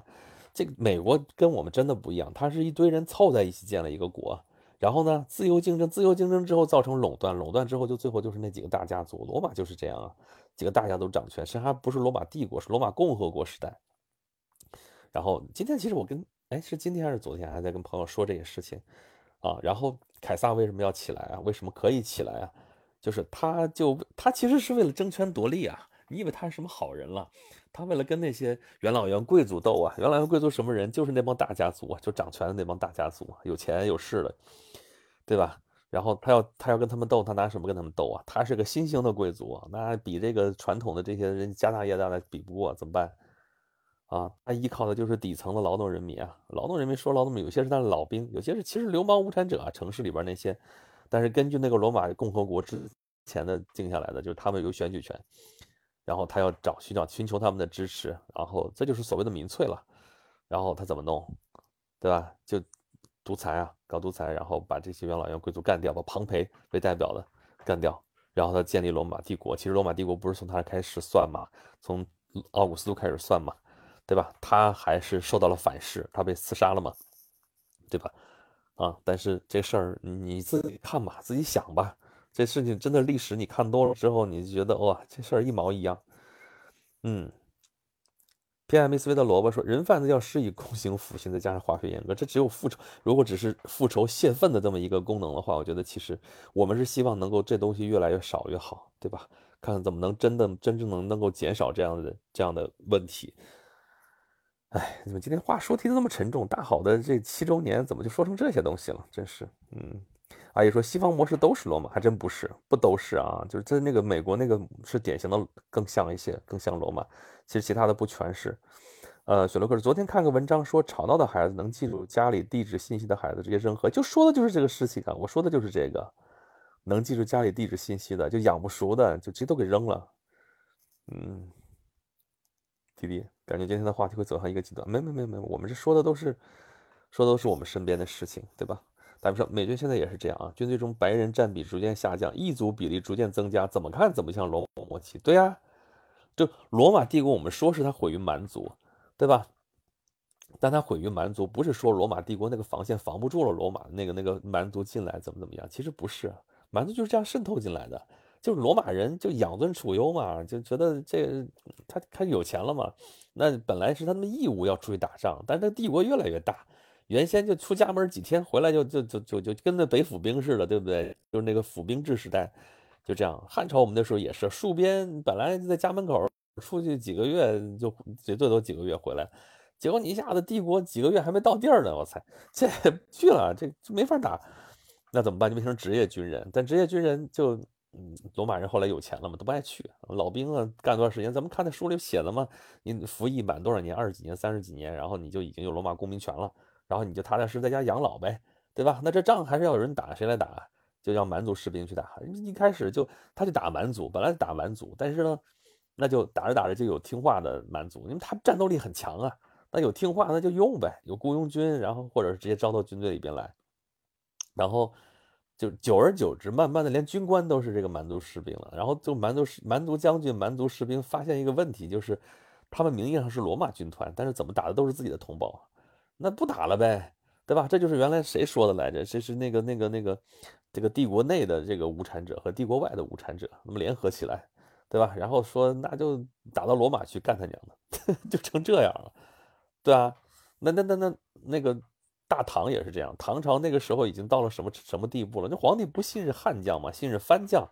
这个美国跟我们真的不一样，它是一堆人凑在一起建了一个国，然后呢，自由竞争，自由竞争之后造成垄断，垄断之后就最后就是那几个大家族。罗马就是这样啊，几个大家族掌权，实还不是罗马帝国，是罗马共和国时代。然后今天其实我跟哎是今天还是昨天还在跟朋友说这些事情，啊，然后凯撒为什么要起来啊？为什么可以起来啊？就是他就他其实是为了争权夺利啊！你以为他是什么好人了？他为了跟那些元老院贵族斗啊！元老院贵族什么人？就是那帮大家族啊，就掌权的那帮大家族，有钱有势的，对吧？然后他要他要跟他们斗，他拿什么跟他们斗啊？他是个新兴的贵族，那比这个传统的这些人家大业大的比不过，怎么办？啊，他依靠的就是底层的劳动人民啊，劳动人民说劳动民，有些是他的老兵，有些是其实流氓无产者啊，城市里边那些。但是根据那个罗马共和国之前的定下来的，就是他们有选举权，然后他要找寻找寻求他们的支持，然后这就是所谓的民粹了。然后他怎么弄，对吧？就独裁啊，搞独裁，然后把这些元老院贵族干掉，把庞培为代表的干掉，然后他建立罗马帝国。其实罗马帝国不是从他开始算嘛，从奥古斯都开始算嘛。对吧？他还是受到了反噬，他被刺杀了嘛？对吧？啊！但是这事儿你自己看吧，自己想吧。这事情真的历史你看多了之后，你就觉得哇，这事儿一毛一样。嗯。P.M.S.V 的萝卜说，人贩子要施以酷刑、腐刑，再加上化学严格，这只有复仇。如果只是复仇泄愤的这么一个功能的话，我觉得其实我们是希望能够这东西越来越少越好，对吧？看看怎么能真的真正能能够减少这样的这样的问题。哎，你们今天话说题的那么沉重，大好的这七周年怎么就说成这些东西了？真是，嗯，阿姨说西方模式都是罗马，还真不是，不都是啊？就是在那个美国那个是典型的更像一些，更像罗马。其实其他的不全是。呃，雪洛克昨天看个文章说，吵闹的孩子能记住家里地址信息的孩子直接扔河，就说的就是这个事情啊。我说的就是这个，能记住家里地址信息的，就养不熟的，就直接都给扔了。嗯。弟弟，感觉今天的话题会走向一个极端。没没没没，我们这说的都是，说的都是我们身边的事情，对吧？咱们说美军现在也是这样啊，军队中白人占比逐渐下降，异族比例逐渐增加，怎么看怎么像罗马末期。对呀，就罗马帝国，我们说是它毁于蛮族，对吧？但它毁于蛮族，不是说罗马帝国那个防线防不住了，罗马那个那个蛮族进来怎么怎么样？其实不是，蛮族就是这样渗透进来的。就是罗马人就养尊处优嘛，就觉得这他他有钱了嘛，那本来是他们义务要出去打仗，但是这帝国越来越大，原先就出家门几天，回来就就就就就跟那北府兵似的，对不对？就是那个府兵制时代，就这样。汉朝我们那时候也是，戍边本来在家门口出去几个月，就最最多几个月回来，结果你一下子帝国几个月还没到地儿呢，我操，这去了这就没法打，那怎么办？就变成职业军人，但职业军人就。嗯，罗马人后来有钱了嘛，都不爱去。老兵啊，干多长时间？咱们看那书里写的嘛，你服役满多少年，二十几年、三十几年，然后你就已经有罗马公民权了，然后你就踏踏实实在家养老呗，对吧？那这仗还是要有人打，谁来打？就让蛮族士兵去打。一开始就他去打蛮族，本来打蛮族，但是呢，那就打着打着就有听话的蛮族，因为他战斗力很强啊。那有听话那就用呗，有雇佣军，然后或者是直接招到军队里边来，然后。就久而久之，慢慢的连军官都是这个蛮族士兵了。然后就蛮族士、蛮族将军、蛮族士兵发现一个问题，就是他们名义上是罗马军团，但是怎么打的都是自己的同胞，那不打了呗，对吧？这就是原来谁说的来着？这是那个、那个、那个，这个帝国内的这个无产者和帝国外的无产者，那么联合起来，对吧？然后说那就打到罗马去干他娘的，就成这样了，对啊，那那那那那个。大唐也是这样，唐朝那个时候已经到了什么什么地步了？那皇帝不信任汉将嘛？信任番将，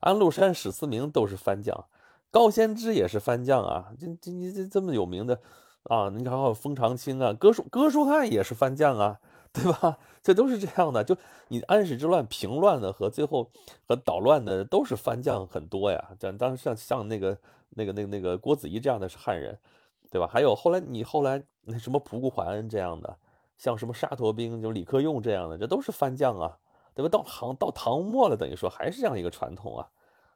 安禄山、史思明都是番将，高仙芝也是番将啊！这这你这这么有名的啊？你看还有封长清啊，哥舒哥舒翰也是番将啊，对吧？这都是这样的。就你安史之乱平乱的和最后和捣乱的都是番将很多呀。这当时像像那个那个那个那个郭子仪这样的是汉人，对吧？还有后来你后来那什么仆固怀恩这样的。像什么沙陀兵，就李克用这样的，这都是番将啊，对吧？到唐到唐末了，等于说还是这样一个传统啊。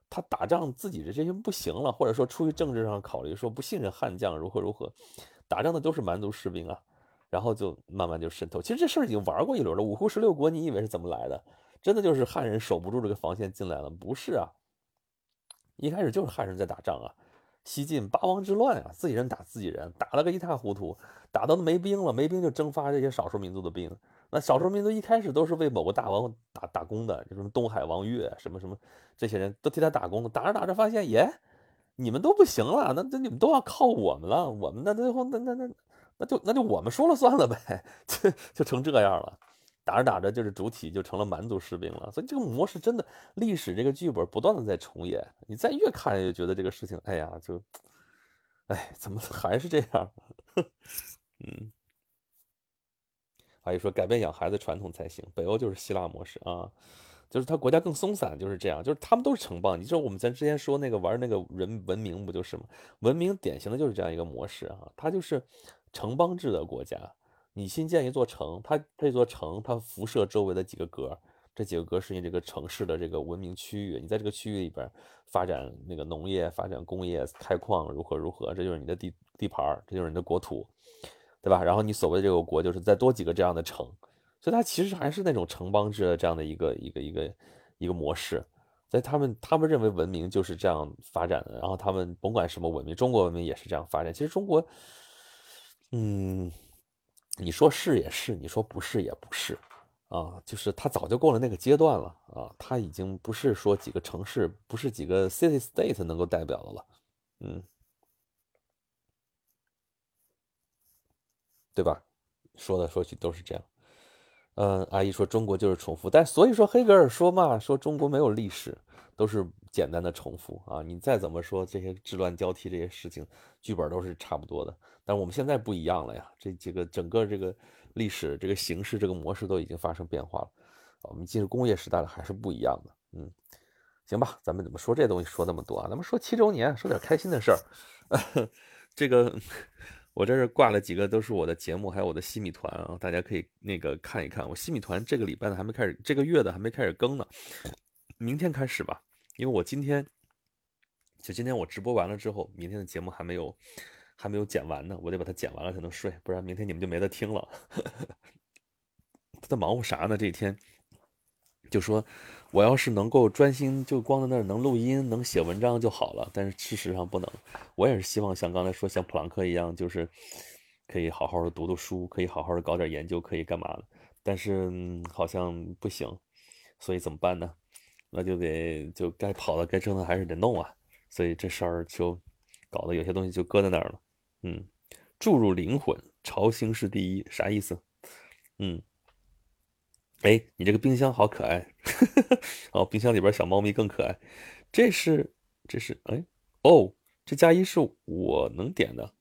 他打仗自己的这些不行了，或者说出于政治上考虑，说不信任汉将，如何如何，打仗的都是蛮族士兵啊，然后就慢慢就渗透。其实这事儿已经玩过一轮了。五胡十六国，你以为是怎么来的？真的就是汉人守不住这个防线进来了？不是啊，一开始就是汉人在打仗啊。西晋八王之乱啊，自己人打自己人，打了个一塌糊涂，打到没兵了，没兵就征发这些少数民族的兵。那少数民族一开始都是为某个大王打打工的，什么东海王岳什么什么，这些人都替他打工。打着打着发现，耶，你们都不行了，那那你们都要靠我们了，我们那最后那那那那就那就我们说了算了呗，就就成这样了。打着打着，就是主体就成了蛮族士兵了，所以这个模式真的历史这个剧本不断的在重演。你再越看越觉得这个事情，哎呀，就，哎，怎么还是这样？嗯，阿姨说改变养孩子传统才行。北欧就是希腊模式啊，就是他国家更松散，就是这样，就是他们都是城邦。你知道我们咱之前说那个玩那个人文明不就是吗？文明典型的就是这样一个模式啊，它就是城邦制的国家。你新建一座城，它这座城它辐射周围的几个格，这几个格是你这个城市的这个文明区域。你在这个区域里边发展那个农业、发展工业、开矿，如何如何，这就是你的地地盘这就是你的国土，对吧？然后你所谓的这个国，就是再多几个这样的城，所以它其实还是那种城邦制的这样的一个一个一个一个模式。所以他们他们认为文明就是这样发展的，然后他们甭管什么文明，中国文明也是这样发展。其实中国，嗯。你说是也是，你说不是也不是，啊，就是他早就过了那个阶段了啊，他已经不是说几个城市，不是几个 city state 能够代表的了，嗯，对吧？说来说去都是这样。嗯，阿姨说中国就是重复，但所以说黑格尔说嘛，说中国没有历史，都是简单的重复啊。你再怎么说这些治乱交替这些事情，剧本都是差不多的。但我们现在不一样了呀，这几个整个这个历史这个形式这个模式都已经发生变化了，我们进入工业时代了，还是不一样的。嗯，行吧，咱们怎么说这东西说那么多啊？咱们说七周年，说点开心的事儿。这个我这是挂了几个都是我的节目，还有我的西米团啊，大家可以那个看一看。我西米团这个礼拜的还没开始，这个月的还没开始更呢，明天开始吧。因为我今天就今天我直播完了之后，明天的节目还没有。还没有剪完呢，我得把它剪完了才能睡，不然明天你们就没得听了。他在忙活啥呢？这一天就说我要是能够专心，就光在那儿能录音、能写文章就好了。但是事实上不能。我也是希望像刚才说，像普朗克一样，就是可以好好的读读书，可以好好的搞点研究，可以干嘛的。但是好像不行，所以怎么办呢？那就得就该跑的、该挣的还是得弄啊。所以这事儿就搞得有些东西就搁在那儿了。嗯，注入灵魂，朝兴是第一，啥意思？嗯，哎，你这个冰箱好可爱，哦，冰箱里边小猫咪更可爱。这是这是哎哦，这加一是我能点的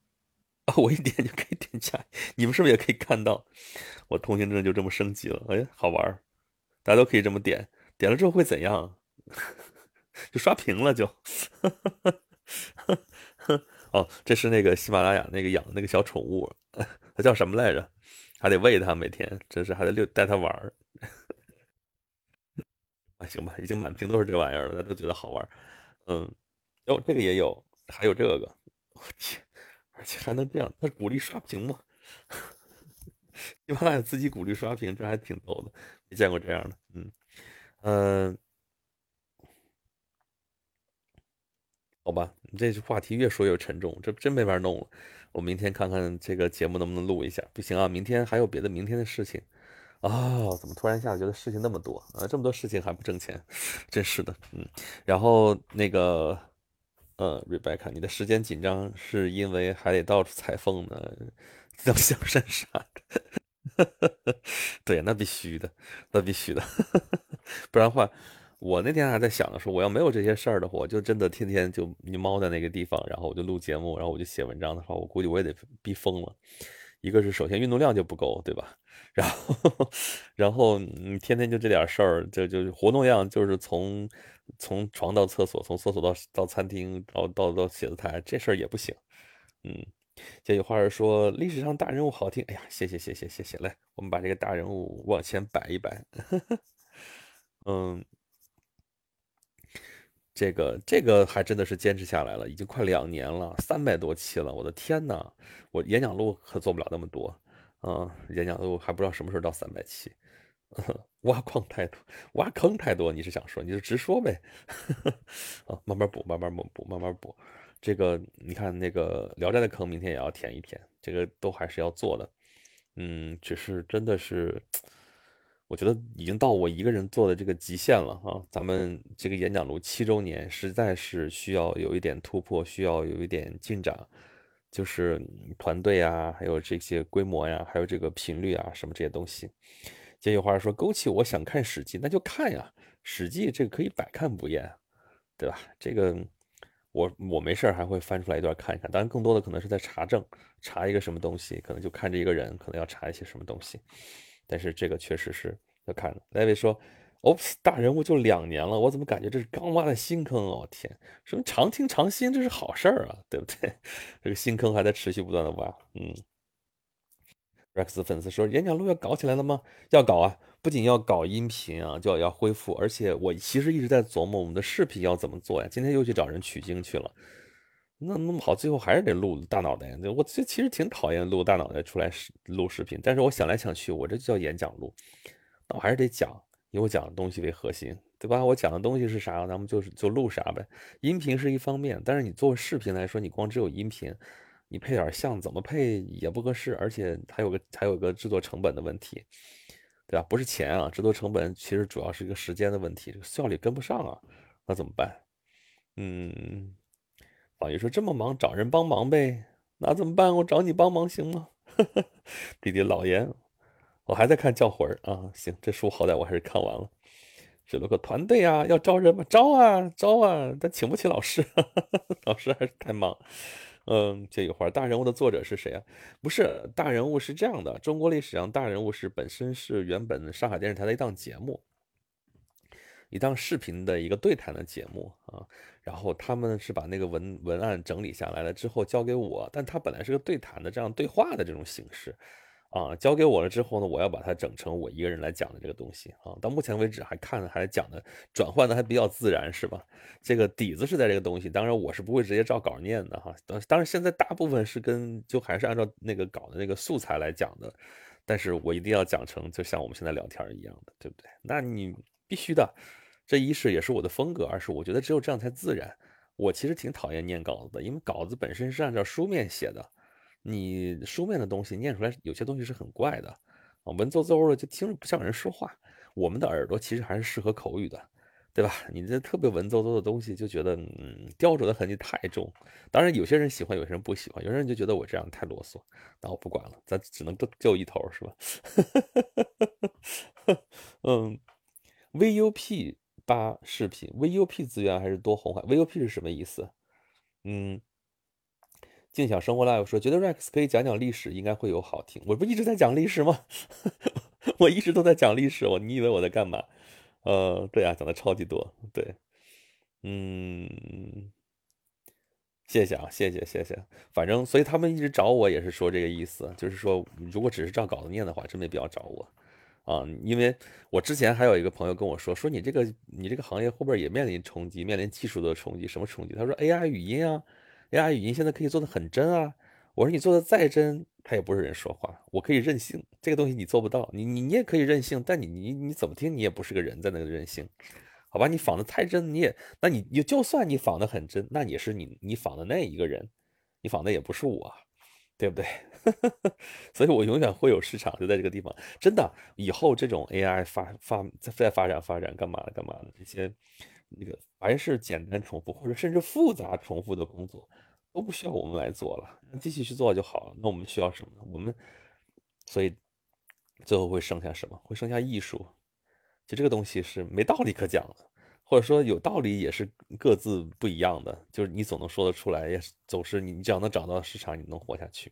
啊，我一点就可以点加，你们是不是也可以看到？我通行证就这么升级了，哎，好玩大家都可以这么点，点了之后会怎样？就刷屏了就。哦，这是那个喜马拉雅那个养的那个小宠物，它叫什么来着？还得喂它，每天真是还得遛带它玩儿。啊，行吧，已经满屏都是这玩意儿了，大家都觉得好玩。嗯，哦，这个也有，还有这个，我天，而且还能这样，他鼓励刷屏吗？喜马拉雅自己鼓励刷屏，这还挺逗的，没见过这样的。嗯嗯。好吧，你这话题越说越沉重，这真没法弄了。我明天看看这个节目能不能录一下。不行啊，明天还有别的明天的事情啊。怎么突然一下觉得事情那么多啊？这么多事情还不挣钱，真是的。嗯，然后那个，呃，Rebecca，你的时间紧张是因为还得到处裁缝呢，要象山啥的。对，那必须的，那必须的，不然话。我那天还在想着说，我要没有这些事儿的话，我就真的天天就你猫在那个地方，然后我就录节目，然后我就写文章的话，我估计我也得逼疯了。一个是首先运动量就不够，对吧？然后，然后你天天就这点事儿，就就活动量就是从从床到厕所，从厕所到到餐厅，到到到写字台，这事儿也不行。嗯，这句话是说历史上大人物好听，哎呀，谢谢谢谢谢谢，来，我们把这个大人物往前摆一摆。嗯。这个这个还真的是坚持下来了，已经快两年了，三百多期了，我的天呐，我演讲录可做不了那么多，啊，演讲录还不知道什么时候到三百期，挖矿太多，挖坑太多，你是想说你就直说呗，啊，慢慢补，慢慢，补慢慢补，这个你看那个聊斋的坑，明天也要填一填，这个都还是要做的，嗯，只是真的是。我觉得已经到我一个人做的这个极限了啊！咱们这个演讲录七周年，实在是需要有一点突破，需要有一点进展，就是团队啊，还有这些规模呀，还有这个频率啊，什么这些东西。这句话说勾起我想看《史记》，那就看呀，《史记》这个可以百看不厌，对吧？这个我我没事还会翻出来一段看一看，当然更多的可能是在查证，查一个什么东西，可能就看这一个人，可能要查一些什么东西。但是这个确实是要看的。莱维说：“Oops，大人物就两年了，我怎么感觉这是刚挖的新坑哦？天，什么常听常新，这是好事儿啊，对不对？这个新坑还在持续不断的挖。”嗯，Rex 粉丝说：“演讲录要搞起来了吗？要搞啊！不仅要搞音频啊，就要要恢复，而且我其实一直在琢磨我们的视频要怎么做呀。今天又去找人取经去了。”那弄不好最后还是得录大脑袋。我这其实挺讨厌录大脑袋出来录视频，但是我想来想去，我这就叫演讲录，那我还是得讲，以我讲的东西为核心，对吧？我讲的东西是啥，咱们就是就录啥呗。音频是一方面，但是你做视频来说，你光只有音频，你配点像怎么配也不合适，而且还有个还有个制作成本的问题，对吧？不是钱啊，制作成本其实主要是一个时间的问题，这个效率跟不上啊，那怎么办？嗯。宝玉说：“这么忙，找人帮忙呗？那怎么办？我找你帮忙行吗？” 弟弟老严，我还在看《教魂》啊。行，这书好歹我还是看完了。只不过团队啊，要招人吗？招啊，招啊，但请不起老师，老师还是太忙。嗯，这一会儿大人物的作者是谁啊？不是大人物是这样的，中国历史上大人物是本身是原本上海电视台的一档节目。一档视频的一个对谈的节目啊，然后他们是把那个文文案整理下来了之后交给我，但他本来是个对谈的这样对话的这种形式啊，交给我了之后呢，我要把它整成我一个人来讲的这个东西啊。到目前为止还看还讲的转换的还比较自然是吧？这个底子是在这个东西，当然我是不会直接照稿念的哈。当当然现在大部分是跟就还是按照那个稿的那个素材来讲的，但是我一定要讲成就像我们现在聊天一样的，对不对？那你必须的。这一是也是我的风格，二是我觉得只有这样才自然。我其实挺讨厌念稿子的，因为稿子本身是按照书面写的，你书面的东西念出来有些东西是很怪的啊，文绉绉的就听着不像人说话。我们的耳朵其实还是适合口语的，对吧？你这特别文绉绉的东西，就觉得嗯，雕琢的痕迹太重。当然，有些人喜欢，有些人不喜欢，有些人就觉得我这样太啰嗦。那我不管了，咱只能就就一头，是吧？嗯，VUP 八视频，VUP 资源还是多红海？VUP 是什么意思？嗯，静享生活 live 说，觉得 Rex 可以讲讲历史，应该会有好听。我不一直在讲历史吗？我一直都在讲历史，我你以为我在干嘛？呃，对啊，讲的超级多，对，嗯，谢谢啊，谢谢谢谢，反正所以他们一直找我也是说这个意思，就是说如果只是照稿子念的话，真没必要找我啊，因为我之前还有一个朋友跟我说，说你这个你这个行业后边也面临冲击，面临技术的冲击，什么冲击？他说 AI 语音啊，AI 语音现在可以做的很真啊，我说你做的再真。他也不是人说话，我可以任性，这个东西你做不到，你你你也可以任性，但你你你怎么听，你也不是个人在那个任性，好吧？你仿的太真，你也，那你你就算你仿的很真，那也是你你仿的那一个人，你仿的也不是我，对不对？所以我永远会有市场，就在这个地方，真的，以后这种 AI 发发再再发展发展干嘛的干嘛的这些那个凡是简单重复或者甚至复杂重复的工作。都不需要我们来做了，让机器去做就好了。那我们需要什么呢？我们，所以最后会剩下什么？会剩下艺术。就这个东西是没道理可讲的，或者说有道理也是各自不一样的。就是你总能说得出来，也是总是你只要能找到市场，你能活下去。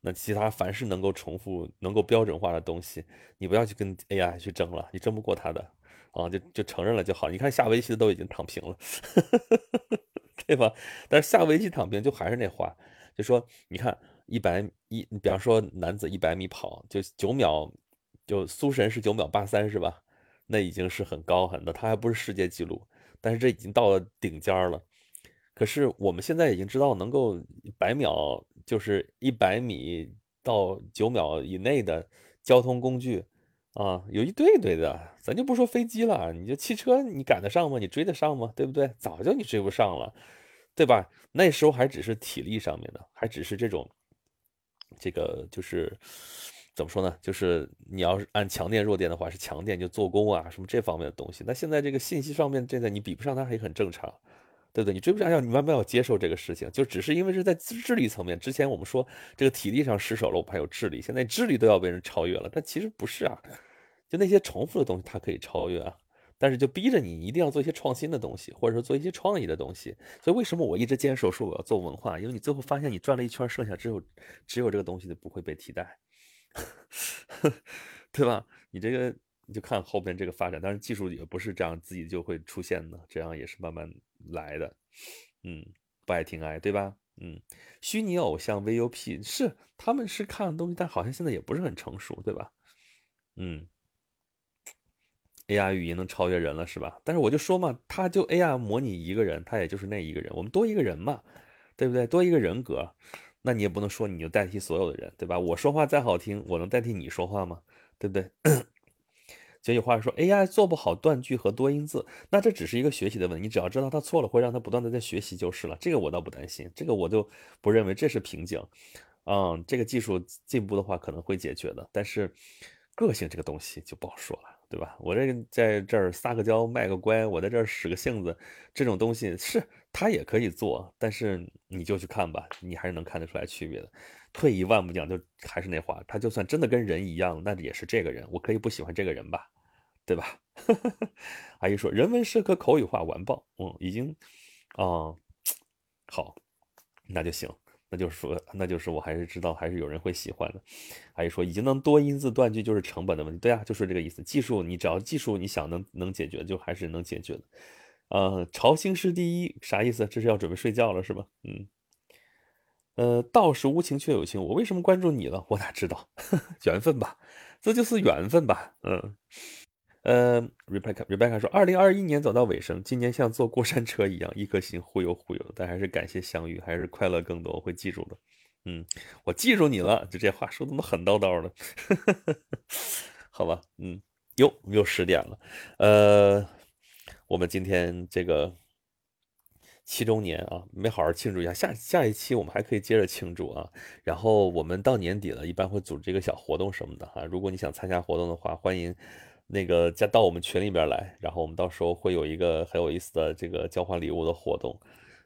那其他凡是能够重复、能够标准化的东西，你不要去跟 AI 去争了，你争不过他的啊，就就承认了就好。你看下围棋的都已经躺平了。对吧？但是下围棋躺平就还是那话，就说你看一百一，比方说男子一百米跑，就九秒，就苏神是九秒八三，是吧？那已经是很高很的，他还不是世界纪录，但是这已经到了顶尖了。可是我们现在已经知道，能够百秒就是一百米到九秒以内的交通工具啊，有一堆堆的，咱就不说飞机了，你就汽车，你赶得上吗？你追得上吗？对不对？早就你追不上了。对吧？那时候还只是体力上面的，还只是这种，这个就是怎么说呢？就是你要是按强电弱电的话，是强电就做工啊什么这方面的东西。那现在这个信息上面，这个你比不上它也很正常，对不对？你追不上，要你慢慢要接受这个事情。就只是因为是在智力层面，之前我们说这个体力上失手了，我们还有智力，现在智力都要被人超越了。但其实不是啊，就那些重复的东西，它可以超越啊。但是就逼着你一定要做一些创新的东西，或者说做一些创意的东西。所以为什么我一直坚守说我要做文化？因为你最后发现你转了一圈，剩下只有只有这个东西就不会被替代，对吧？你这个你就看后边这个发展，但是技术也不是这样自己就会出现的，这样也是慢慢来的。嗯，不爱听爱，对吧？嗯，虚拟偶像 VUP 是他们是看的东西，但好像现在也不是很成熟，对吧？嗯。AI 语音能超越人了是吧？但是我就说嘛，他就 AI 模拟一个人，他也就是那一个人，我们多一个人嘛，对不对？多一个人格，那你也不能说你就代替所有的人，对吧？我说话再好听，我能代替你说话吗？对不对？就有话说，AI 做不好断句和多音字，那这只是一个学习的问题，你只要知道他错了，会让他不断的在学习就是了。这个我倒不担心，这个我就不认为这是瓶颈。嗯，这个技术进步的话可能会解决的，但是个性这个东西就不好说了。对吧？我这个在这儿撒个娇卖个乖，我在这儿使个性子，这种东西是他也可以做，但是你就去看吧，你还是能看得出来区别的。退一万步讲，就还是那话，他就算真的跟人一样，那也是这个人，我可以不喜欢这个人吧，对吧？阿姨说人文社科口语化完爆，嗯，已经，啊，好，那就行。那就是说，那就是我还是知道，还是有人会喜欢的。阿姨说，已经能多音字断句，就是成本的问题。对啊，就是这个意思。技术，你只要技术，你想能能解决，就还是能解决的。呃，朝兴师第一啥意思？这是要准备睡觉了是吧？嗯。呃，道是无情却有情，我为什么关注你了？我哪知道？缘分吧，这就是缘分吧。嗯。呃，Rebecca，Rebecca 说，二零二一年走到尾声，今年像坐过山车一样，一颗心忽悠忽悠，但还是感谢相遇，还是快乐更多，我会记住的。嗯，我记住你了，就这话说的那么狠叨叨的，好吧？嗯，哟，又十点了，呃，我们今天这个七周年啊，没好好庆祝一下，下下一期我们还可以接着庆祝啊。然后我们到年底了，一般会组织一个小活动什么的哈。如果你想参加活动的话，欢迎。那个加到我们群里边来，然后我们到时候会有一个很有意思的这个交换礼物的活动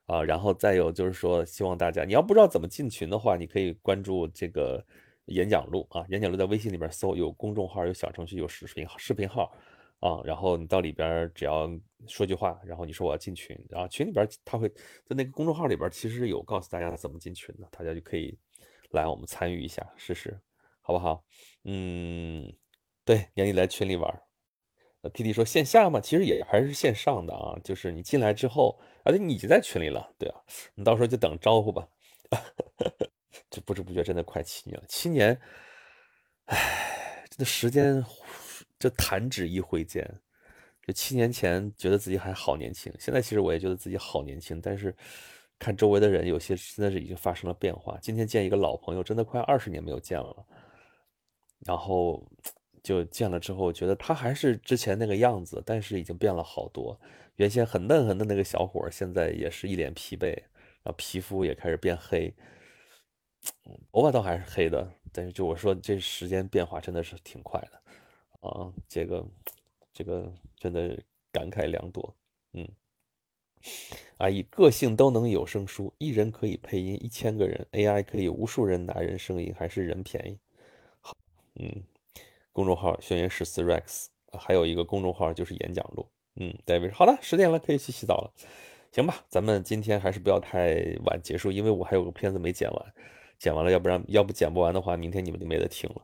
啊。然后再有就是说，希望大家你要不知道怎么进群的话，你可以关注这个演讲录啊，演讲录在微信里边搜，有公众号，有小程序，有视频视频号。啊，然后你到里边只要说句话，然后你说我要进群，然后群里边他会在那个公众号里边其实有告诉大家怎么进群的，大家就可以来我们参与一下试试，好不好？嗯，对，让你来群里玩。呃，弟弟说线下嘛，其实也还是线上的啊，就是你进来之后，而且你已经在群里了，对啊，你到时候就等招呼吧。这不知不觉真的快七年了，七年，唉，这时间。就弹指一挥间，就七年前觉得自己还好年轻，现在其实我也觉得自己好年轻。但是看周围的人，有些真的是已经发生了变化。今天见一个老朋友，真的快二十年没有见了，然后就见了之后，觉得他还是之前那个样子，但是已经变了好多。原先很嫩很嫩那个小伙，现在也是一脸疲惫，然后皮肤也开始变黑，头发倒还是黑的，但是就我说这时间变化真的是挺快的。啊，这个，这个真的感慨良多。嗯，啊，以个性都能有声书，一人可以配音一千个人，AI 可以无数人拿人声音，还是人便宜？好，嗯，公众号轩辕十四 Rex，还有一个公众号就是演讲录。嗯，David，好了，十点了，可以去洗澡了。行吧，咱们今天还是不要太晚结束，因为我还有个片子没剪完。剪完了，要不然要不剪不完的话，明天你们就没得听了。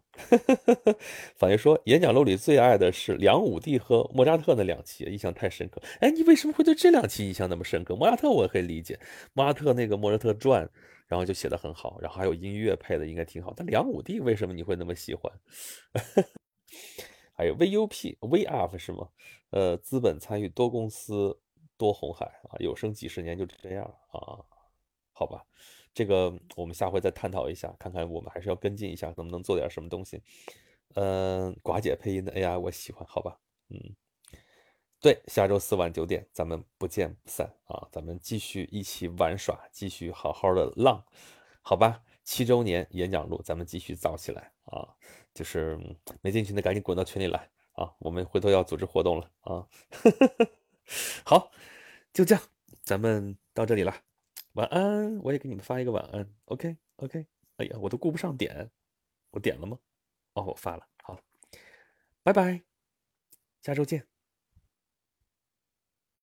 反爷说，演讲录里最爱的是梁武帝和莫扎特那两期，印象太深刻。哎，你为什么会对这两期印象那么深刻？莫扎特我可以理解，莫扎特那个莫扎特传，然后就写的很好，然后还有音乐配的应该挺好。但梁武帝为什么你会那么喜欢？还有 VUP、VUP 是吗？呃，资本参与多公司多红海啊，有生几十年就这样啊？好吧。这个我们下回再探讨一下，看看我们还是要跟进一下，能不能做点什么东西。嗯，寡姐配音的 AI 我喜欢，好吧？嗯，对，下周四晚九点咱们不见不散啊！咱们继续一起玩耍，继续好好的浪，好吧？七周年演讲录，咱们继续造起来啊！就是没进群的赶紧滚到群里来啊！我们回头要组织活动了啊！好，就这样，咱们到这里了。晚安，我也给你们发一个晚安。OK，OK。哎呀，我都顾不上点，我点了吗？哦，我发了。好，拜拜，下周见。